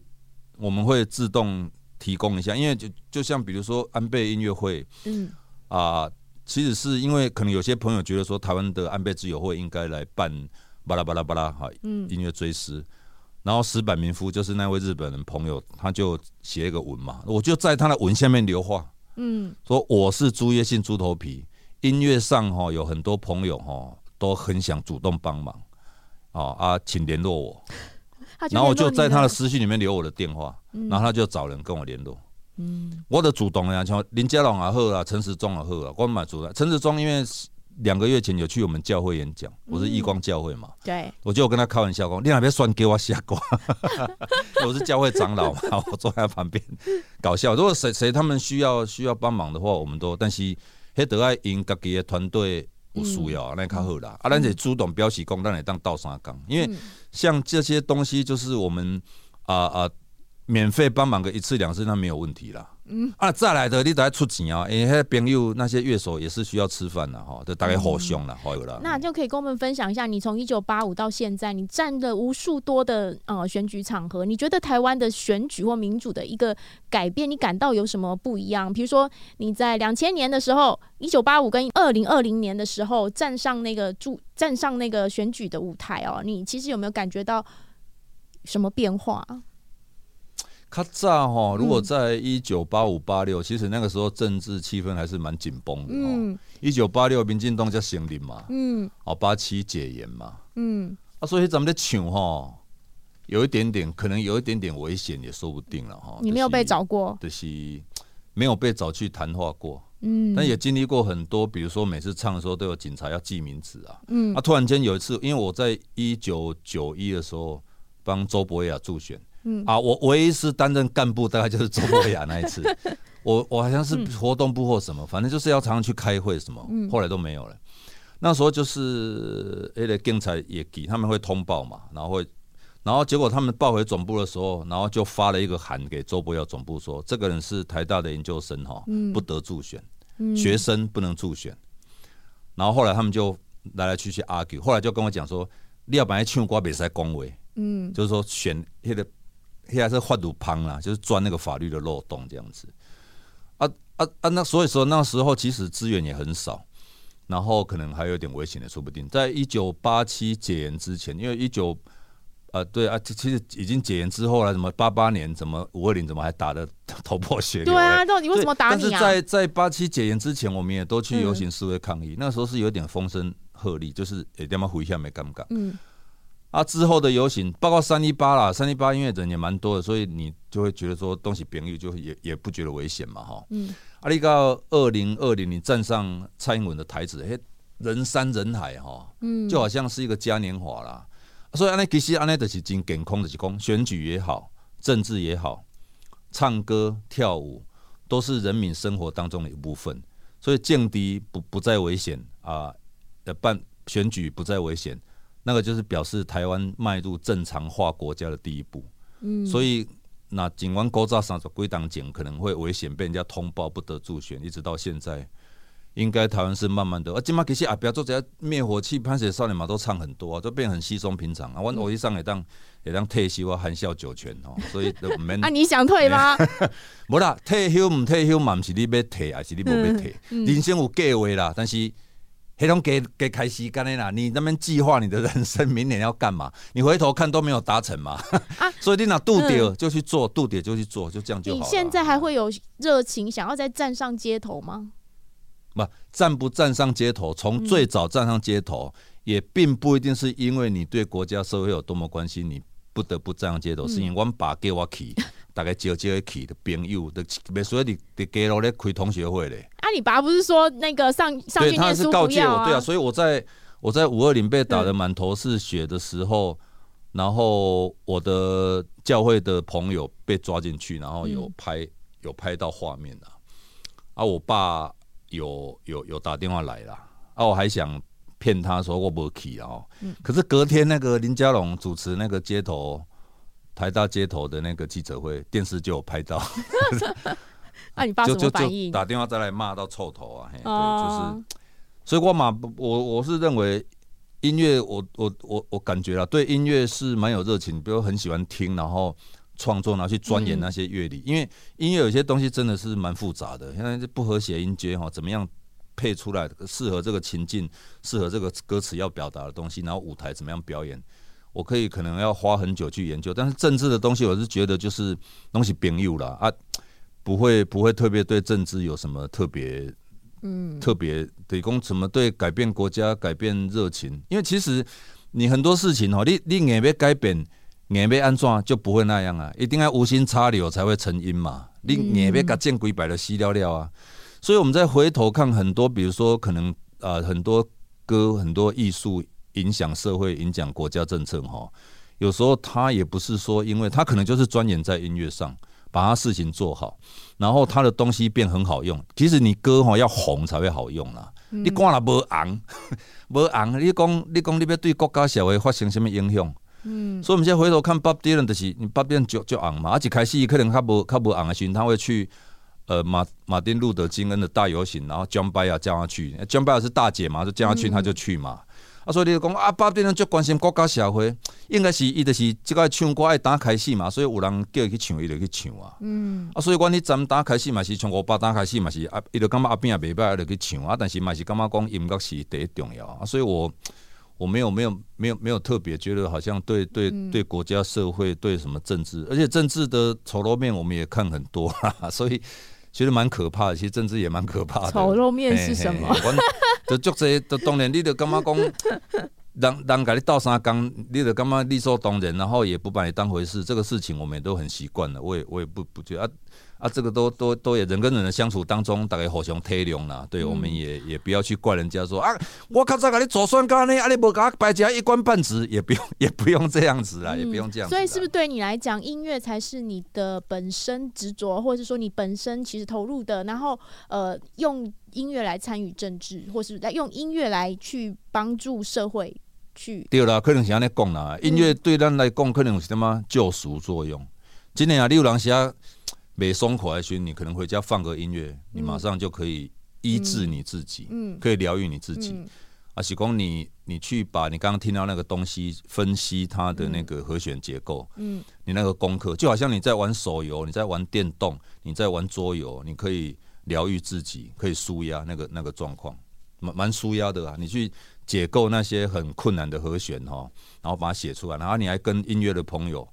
我们会自动提供一下。因为就就像比如说安倍音乐会，嗯啊、呃，其实是因为可能有些朋友觉得说台湾的安倍之友会应该来办巴拉巴拉巴拉哈，音乐追思，然后石坂明夫就是那位日本人朋友，他就写一个文嘛，我就在他的文下面留话，嗯，说我是朱叶信猪头皮，音乐上哈有很多朋友哈都很想主动帮忙，哦啊，请联络我。然后我就在他的私信里面留我的电话，然后他就找人跟我联络。嗯，我的主动呀，像林家龙啊、贺啊、陈时中啊、贺啊，我蛮主动。陈时中因为两个月前有去我们教会演讲，我是义光教会嘛，对，我就跟他开玩笑讲：“你那边算给我下瓜。”我是教会长老嘛，我坐在旁边搞笑。如果谁谁他们需要需要帮忙的话，我们都，但是黑得爱因自己的团队。有需要，那较好啦。啊，咱就主动表示讲，咱会当斗相共，因为像这些东西，就是我们啊啊，免费帮忙个一次两次，那没有问题啦。嗯啊，再来的你都要出钱啊，因为那朋友那些乐手也是需要吃饭的哈，就大概互相了，好有啦。那就可以跟我们分享一下，你从一九八五到现在，你站了无数多的呃选举场合，你觉得台湾的选举或民主的一个改变，你感到有什么不一样？比如说你在两千年的时候，一九八五跟二零二零年的时候站上那个驻站上那个选举的舞台哦，你其实有没有感觉到什么变化？较早哈，如果在一九八五八六，其实那个时候政治气氛还是蛮紧绷的。嗯，一九八六民进党叫成立嘛，嗯，哦，八七解严嘛，嗯，啊，所以咱们的抢哈，有一点点，可能有一点点危险，也说不定了哈。你没有被找过，就是没有被找去谈话过，嗯，但也经历过很多，比如说每次唱的时候都有警察要记名字啊，嗯，啊，突然间有一次，因为我在一九九一的时候帮周伯雅助选。嗯啊，我唯一是担任干部，大概就是周伯雅那一次。我我好像是活动部或什么，反正就是要常常去开会什么，后来都没有了。那时候就是诶，的警察也给他们会通报嘛，然后会，然后结果他们报回总部的时候，然后就发了一个函给周伯雅总部说，这个人是台大的研究生哈，不得助选，学生不能助选。然后后来他们就来来去去 argue，后来就跟我讲说，你要把那唱歌比赛恭维，嗯，就是说选那个。现在是法律旁啦，就是钻那个法律的漏洞这样子。啊啊啊！那所以说那时候其实资源也很少，然后可能还有点危险的，说不定。在一九八七解严之前，因为一九啊对啊，其实已经解严之后了，什么八八年怎么五二零怎么还打的 头破血流？对啊，到底为什么打你啊？但是在在八七解严之前，我们也都去游行示威抗议，嗯、那时候是有点风声鹤唳，就是也点么回响没尴尬。嗯。啊，之后的游行，包括三一八啦，三一八因为人也蛮多的，所以你就会觉得说东西便宜，就也也不觉得危险嘛，哈。嗯。啊，你到二零二零，你站上蔡英文的台子，嘿，人山人海哈，嗯，就好像是一个嘉年华啦。所以安尼其实安尼就是真健康的是讲，选举也好，政治也好，唱歌跳舞都是人民生活当中的一部分，所以降低不不再危险啊，的办选举不再危险。那个就是表示台湾迈入正常化国家的第一步，嗯，所以那警官勾扎上的归档警可能会危险，被人家通报不得助选，一直到现在，应该台湾是慢慢的。啊，今嘛其实啊，不要做这些灭火器、喷血少年嘛，都唱很多啊，都变很稀松平常啊。我我一上来当也当退休啊，含笑九泉哦，所以都免。啊，你想退吗？无啦，退休唔退休嘛，不是你要退，还是你无要退？嗯嗯、人生有计划啦，但是。黑龙给给开西干的啦，你那边计划你的人生，明年要干嘛？你回头看都没有达成嘛，啊、所以你哪度点就去做，度点、嗯、就去做，就这样就好了。你现在还会有热情想要再站上街头吗？不，站不站上街头，从最早站上街头，嗯、也并不一定是因为你对国家社会有多么关心，你不得不站上街头，嗯、是因为我爸给我去。大概招招去的朋友，的别说你的街路咧开同学会咧。啊，你爸不是说那个上上去念书不要、啊、是告我，对啊，所以我在我在五二零被打的满头是血的时候，然后我的教会的朋友被抓进去，然后有拍、有拍到画面了。啊，我爸有有有打电话来了，啊，我还想骗他说我没去啊，嗯、可是隔天那个林佳龙主持那个街头。台大街头的那个记者会，电视就有拍到。啊，你爸什么反应？打电话再来骂到臭头啊！嘿，对，就是，所以我嘛，我我是认为音乐，我我我我感觉啊，对音乐是蛮有热情，比如很喜欢听，然后创作，然后去钻研那些乐理，嗯、因为音乐有些东西真的是蛮复杂的，现在不和谐音阶哈，怎么样配出来适合这个情境，适合这个歌词要表达的东西，然后舞台怎么样表演。我可以可能要花很久去研究，但是政治的东西，我是觉得就是东西朋友啦啊，不会不会特别对政治有什么特别，嗯，特别对公什么对改变国家改变热情，因为其实你很多事情哦，你你硬要改变，硬要安怎就不会那样啊，一定要无心插柳才会成荫嘛，你硬要甲见鬼摆的稀了了啊，所以我们再回头看很多，比如说可能啊、呃、很多歌很多艺术影响社会影响国家政策哈，有时候他也不是说，因为他可能就是钻研在音乐上。把他事情做好，然后他的东西变很好用。其实你歌哈要红才会好用啦。嗯、你挂了无红，无红，你讲你讲你要对国家社会发生什么影响？嗯，所以我们现在回头看 Bob Dylan 就是，Bob Dylan 就就红嘛。而且开始可能他无他无红的时候，他会去呃马马丁路德金恩的大游行，然后 John Bayer 叫他去，John Bayer 是大姐嘛，就叫他去，他就去嘛。嗯啊，所以你就讲啊，巴蒂人最关心国家社会，应该是伊就是即个唱歌爱打开始嘛，所以有人叫伊去唱，伊就去唱啊。嗯。啊，所以讲你站打开始嘛是从五八打开始嘛是啊，伊就感觉阿边也袂歹，就去唱啊。但是嘛是感觉讲音乐是第一重要啊。所以我我没有没有没有没有特别觉得好像对对对国家社会对什么政治，而且政治的丑陋面我们也看很多，所以觉得蛮可怕的。其实政治也蛮可怕的。丑陋面是什么？就就这，就当然，你就感觉讲，人人给你倒三缸，你就感觉理所当然，然后也不把你当回事。这个事情我们也都很习惯了，我也我也不不觉得啊啊，这个都都都也人跟人的相处当中，大概互相体谅啦。对，我们也也不要去怪人家说啊，我较早甲你做算干呢，啊你无甲我摆一官半职，也不用 也不用这样子啦，也不用这样子。所以是不是对你来讲，音乐才是你的本身执着，或者是说你本身其实投入的，然后呃用。音乐来参与政治，或是来用音乐来去帮助社会去。对啦，可能是安尼讲啦。音乐对咱来讲，可能是什么救赎作用。今年啊，你有人写没松口来训，你可能回家放个音乐，你马上就可以医治你自己，嗯，可以疗愈你自己。啊，喜公你你去把你刚刚听到那个东西分析它的那个和弦结构，嗯，你那个功课就好像你在玩手游，你在玩电动，你在玩桌游，你可以。疗愈自己，可以舒压那个那个状况，蛮蛮舒压的啊！你去解构那些很困难的和弦哈，然后把它写出来，然后你还跟音乐的朋友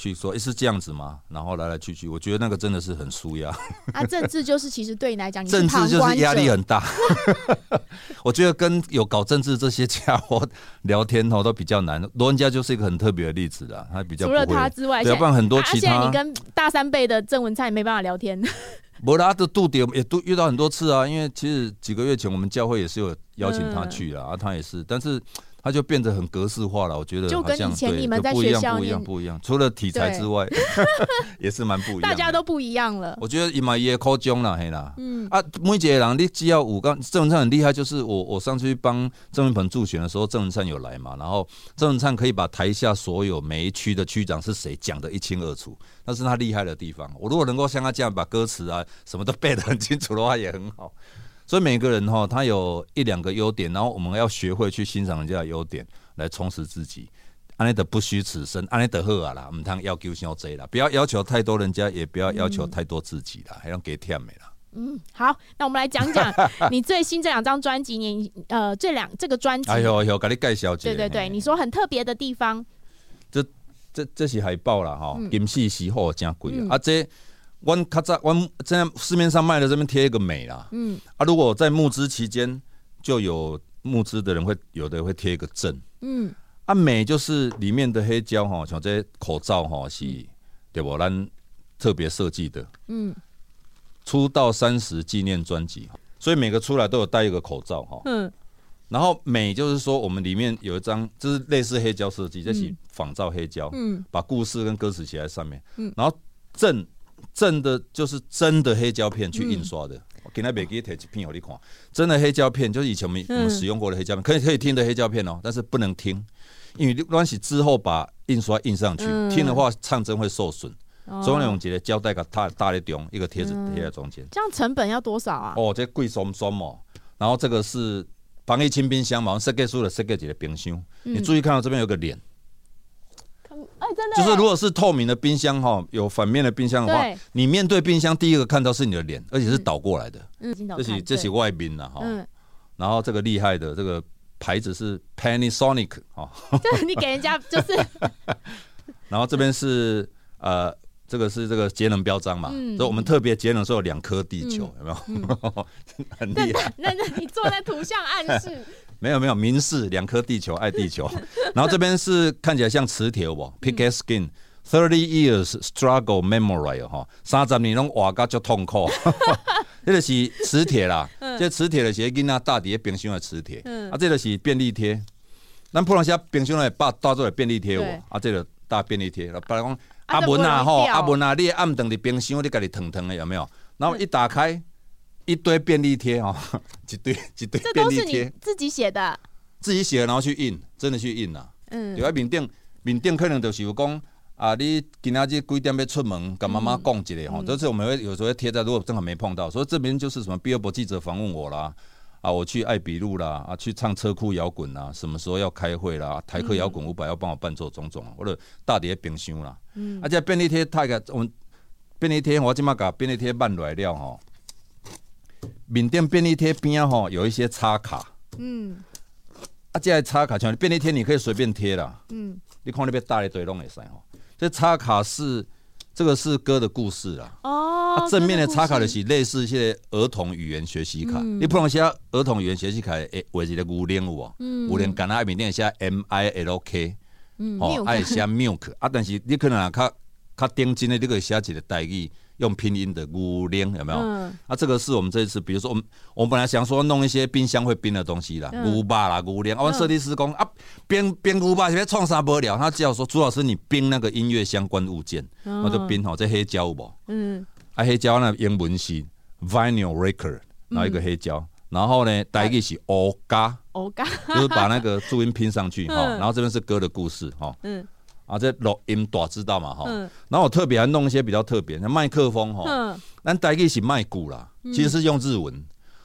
去说，诶，是这样子吗？然后来来去去，我觉得那个真的是很舒压。啊，政治就是其实对你来讲，政治就是压力很大。我觉得跟有搞政治这些家伙聊天哦，都比较难。罗文佳就是一个很特别的例子啦，他比较除了他之外，要不然很多其他，啊、现在你跟大三辈的郑文灿也没办法聊天。无啦，都度点也都遇到很多次啊。因为其实几个月前我们教会也是有邀请他去啊，啊，他也是，但是他就变得很格式化了。我觉得好像对，不一样，不一样，不一样。除了题材之外，也是蛮不一样。大家都不一样了。我觉得伊嘛也考中了，嘿啦。嗯啊，每一个人你只要五刚郑文灿很厉害，就是我我上次去帮郑文鹏助选的时候，郑文灿有来嘛，然后郑文灿可以把台下所有每一区的区长是谁讲得一清二楚。那是他厉害的地方。我如果能够像他这样把歌词啊什么都背得很清楚的话，也很好。所以每个人哈，他有一两个优点，然后我们要学会去欣赏人家的优点，来充实自己。安内德不虚此生，安内德好啊啦，唔通要求太多啦，不要要求太多人家，也不要要求太多自己啦，还要给甜美啦。嗯，好，那我们来讲讲 你最新这两张专辑，你呃这两这个专辑，哎呦哎呦，给你介绍一下。对对对，你说很特别的地方。这这这是海报啦哈，金细时货真贵啊！啊，这阮较早阮在市面上卖的这边贴一个美啦，嗯啊，如果在募资期间就有募资的人会有的会贴一个正，嗯啊，美就是里面的黑胶哈，像这些口罩哈是对不？咱特别设计的，嗯，出道三十纪念专辑，所以每个出来都有戴一个口罩哈，嗯。然后美就是说，我们里面有一张，就是类似黑胶设计，这是仿造黑胶，嗯，把故事跟歌词写在上面，嗯，然后正正的就是真的黑胶片去印刷的，我给他每个贴一片给你看，真的黑胶片就是以前我们我们使用过的黑胶片，可以可以听的黑胶片哦，但是不能听，因为关系之后把印刷印上去，听的话唱针会受损，所以我用一个胶带给它搭在中，一个贴纸贴在中间。这样成本要多少啊？哦，这贵松松哦，然后这个是。防疫清冰箱嘛，设计出了设计几个冰箱。嗯、你注意看到这边有个脸，哎，真的，就是如果是透明的冰箱哈，有反面的冰箱的话，你面对冰箱，第一个看到是你的脸，而且是倒过来的。嗯，这是这是外宾了哈。嗯，然后这个厉害的这个牌子是 Panasonic 哈，就你给人家就是。然后这边是呃。这个是这个节能标章嘛，嗯、所以我们特别节能，说有两颗地球，嗯、有没有？嗯、很厉害。那那你做在图像暗示？没有没有，明示两颗地球，爱地球。然后这边是看起来像磁铁哦，Picket skin thirty years struggle memory 哈，三十年拢活到足痛苦。这个是磁铁啦，嗯、这磁铁的是囡仔大底冰箱的磁铁，嗯、啊，这个是便利贴。咱普通些冰箱内把当做便利贴哦，啊，这个大便利贴，不然讲。阿文啊吼，阿文啊，你暗顿的冰箱，你家己腾腾的有没有？然后一打开，一堆便利贴哦，一堆一堆便利贴，自己写的，自己写的，然后去印，真的去印啊。嗯，就喺面顶，面顶可能就是有讲啊，你今仔日几点要出门，跟妈妈讲一下吼。这是我们会有时候会贴在，如果正好没碰到，所以这边就是什么，比尔博记者访问我啦。啊，我去爱比路啦，啊，去唱车库摇滚啦，什么时候要开会啦？台客摇滚五百要帮我伴奏种种，或者大碟冰箱啦。嗯，而且便利贴太个，我们便利贴我今嘛搞便利贴办来了吼。缅甸便利贴边啊吼有一些插卡。嗯。啊，这插卡像便利贴你可以随便贴啦。嗯。你看那边大一堆拢会使吼，这插卡是。这个是歌的故事啦，哦，啊、正面的插卡的是类似一些儿童语言学习卡，嗯、你不能写儿童语言学习卡，诶，为一个牛奶有无？牛奶干那爱面顶写 M I L K，嗯哦，爱写 milk，啊，但是你可能啊，较较顶真的你可以写一个代语。用拼音的五零有没有？嗯，啊，这个是我们这一次，比如说我们我们本来想说弄一些冰箱会冰的东西啦，五八啦五零，我们设计师讲啊，冰冰五八，这边创啥不了？他只要说朱老师，你冰那个音乐相关物件，我就冰好这黑胶有无？嗯，啊黑胶那英文是 vinyl record，然后一个黑胶，然后呢，带一个是欧嘎，欧嘎，就是把那个注音拼上去 哈，然后这边是歌的故事哈，嗯。啊，这录音大知道嘛哈，嗯、然后我特别还弄一些比较特别，像麦克风哈，咱大概是麦鼓啦，其实是用日文、嗯、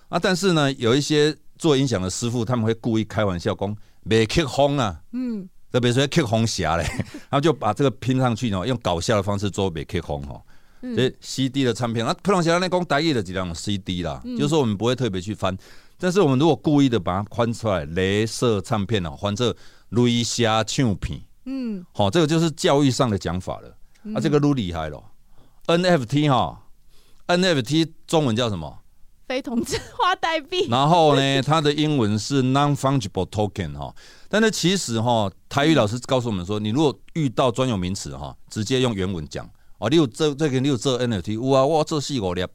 啊，但是呢，有一些做音响的师傅，他们会故意开玩笑讲麦克风啊，嗯，特别是克风侠嘞，然后就把这个拼上去呢，用搞笑的方式做麦克风哈，这、嗯、CD 的唱片，那克风侠那讲台语的几张 CD 啦，嗯、就是说我们不会特别去翻，但是我们如果故意的把它翻出来，镭射唱片哦，翻这雷射唱片。嗯，好，这个就是教育上的讲法了。啊，这个都厉害了。NFT 哈，NFT 中文叫什么？非同质化代币。然后呢，它的英文是 Non-Fungible Token 哈。但是其实哈，台语老师告诉我们说，你如果遇到专有名词哈，直接用原文讲。哦，你有这这个，你有这 NFT，哇哇，这四五粒。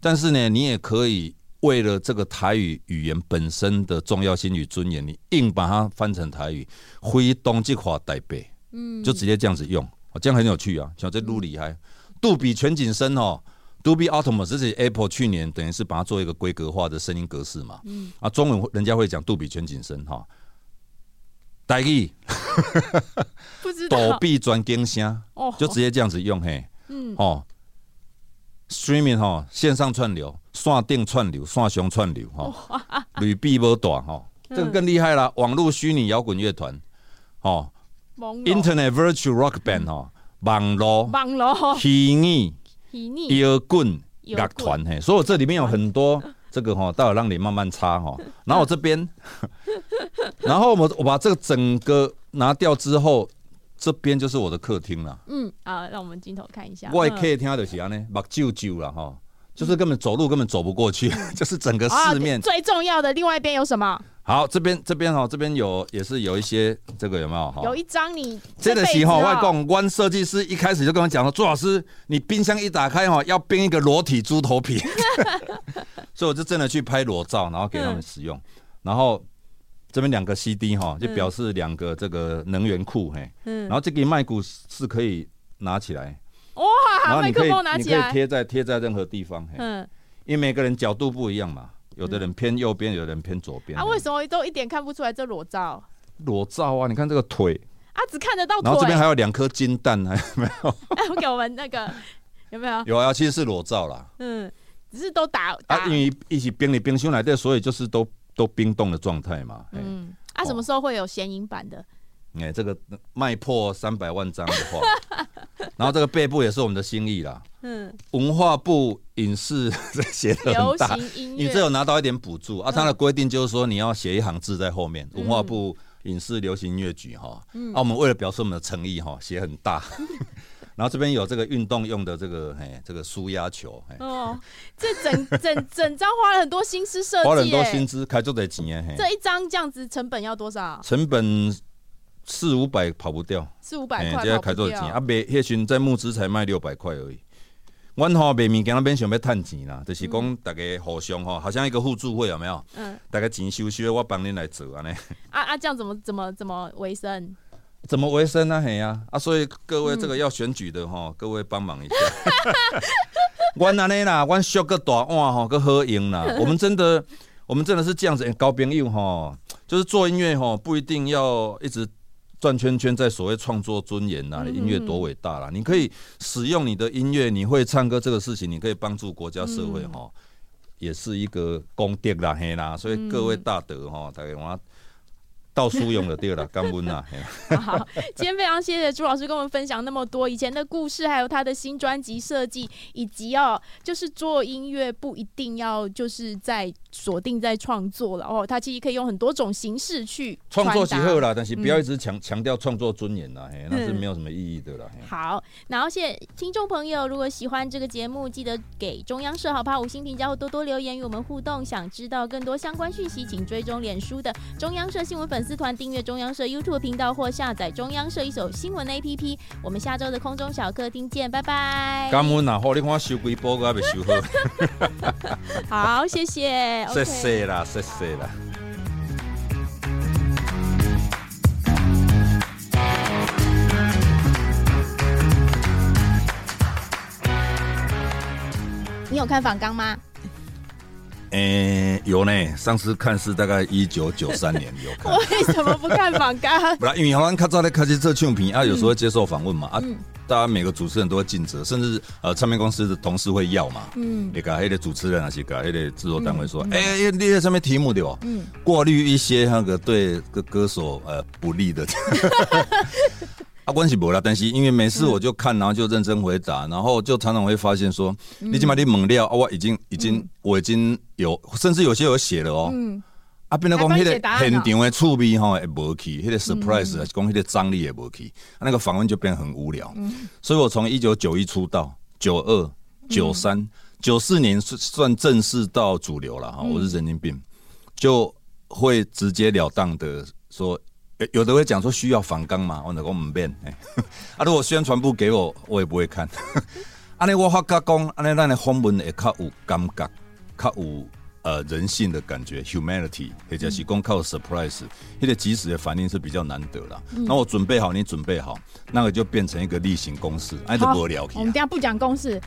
但是呢，你也可以。为了这个台语语言本身的重要性与尊严，你硬把它翻成台语，非同质化代币，嗯，就直接这样子用，这样很有趣啊，像这路里还，杜比全景声哦，Dolby Atmos，这是 Apple 去年等于是把它做一个规格化的声音格式嘛，嗯，啊，中文人家会讲杜比全景声哈，台语，不知道，躲避转更声，哦，就直接这样子用嘿，嗯，哦。Streaming 哈，线上串流、线顶串流、线上串流哈，屡比不短哈，这个更厉害了。网络虚拟摇滚乐团，哦，Internet Virtual Rock Band 哈，网络。网络。虚拟。摇滚。乐团嘿，所以这里面有很多这个哈，待会让你慢慢插哈。然后我这边，然后我我把这个整个拿掉之后。这边就是我的客厅了。嗯，啊，让我们镜头看一下。我客厅就是安尼，目睭睭了哈，就是根本走路根本走不过去，就是整个四面。最重要的，另外一边有什么？好，这边这边哈，这边有也是有一些这个有没有哈？有一张你这个时候，外公关设计师一开始就跟我讲说，朱老师，你冰箱一打开哈，要冰一个裸体猪头皮，所以我就真的去拍裸照，然后给他们使用，然后。这边两个 CD 哈，就表示两个这个能源库嘿，嗯，然后这个麦克是可以拿起来，哇，然后你可以你可以贴在贴在任何地方嘿，嗯，因为每个人角度不一样嘛，有的人偏右边，有的人偏左边，啊，为什么都一点看不出来这裸照？裸照啊，你看这个腿，啊，只看得到腿，然后这边还有两颗金蛋，还 有没有？哎，给我们那个有没有？有啊，其实是裸照啦，嗯，只是都打啊，因为一起冰里冰箱来的，所以就是都。都冰冻的状态嘛，嗯，啊，什么时候会有显影版的？哎，这个卖破三百万张的话，然后这个背部也是我们的心意啦，嗯，文化部影视 写的很大，你这有拿到一点补助啊？它的规定就是说你要写一行字在后面，文化部影视流行音乐局哈，啊，我们为了表示我们的诚意哈，写很大，然后这边有这个运动用的这个嘿，这个舒压球。哦，这整 整整张花了很多心思设计，花了很多心思，开做的钱嘿。这一张这样子成本要多少？成本四五百跑不掉，四五百块跑不掉。啊，卖迄时在募资才卖六百块而已。阮吼卖物件那边想要赚钱啦，就是讲大家互相吼，好像一个互助会有没有？嗯。大家钱收收，我帮恁来做安尼。啊啊，这样怎么怎么怎么维生？怎么维生呢？嘿呀，啊，所以各位这个要选举的哈，嗯、各位帮忙一下。阮安尼啦，阮削个大碗吼，个合影啦。我们真的，我们真的是这样子。交朋友哈，就是做音乐哈，不一定要一直转圈圈在所谓创作尊严呐，音乐多伟大啦。你可以使用你的音乐，你会唱歌这个事情，你可以帮助国家社会哈，也是一个功德啦，嘿啦。所以各位大德哈，大家我。到书用的对了，干温呐。好，今天非常谢谢朱老师跟我们分享那么多以前的故事，还有他的新专辑设计，以及哦，就是做音乐不一定要就是在锁定在创作了哦，他其实可以用很多种形式去创作即好啦，但是不要一直强强调创作尊严啦，嘿，那是没有什么意义的啦。好，然后谢谢听众朋友，如果喜欢这个节目，记得给中央社好怕五星评价或多多留言与我们互动。想知道更多相关讯息，请追踪脸书的中央社新闻粉。粉丝团订阅中央社 YouTube 频道或下载中央社一手新闻 APP。我们下周的空中小客厅见，拜拜。感恩啊，好，你看收几波个还没收好。好，谢谢。谢谢啦，谢谢啦。你有看访纲吗？诶、欸，有呢。上次看是大概一九九三年有看。为什么不看访纲？不啦，因为好像看早在开始做唱片啊，有时候会接受访问嘛、嗯、啊，大家每个主持人都会尽责，甚至呃唱片公司的同事会要嘛。嗯。你个那个主持人还是个那个制作单位说，哎、嗯，那、上面题目对吧？嗯。过滤一些那个对歌歌手呃不利的。啊，关系不啦，但是因为每次我就看，然后就认真回答，然后就常常会发现说，你起码你猛料啊，我已经已经我已经有，甚至有些有写了哦。啊，变得讲那个现场的趣味吼也无去，那个 surprise 讲那个张力也无去，那个访问就变得很无聊。所以我从一九九一出道，九二、九三、九四年算正式到主流了哈，我是神经病，就会直截了当的说。有的会讲说需要反纲嘛，我那个唔变。啊，如果宣传部给我，我也不会看。安尼我发觉讲，安尼咱的访问会较有感觉，较有呃人性的感觉，humanity，或者是讲靠 surprise，那个即时的反应是比较难得啦。那、嗯、我准备好，你准备好，那个就变成一个例行公事，哎，这不聊天。我们等下不讲公事。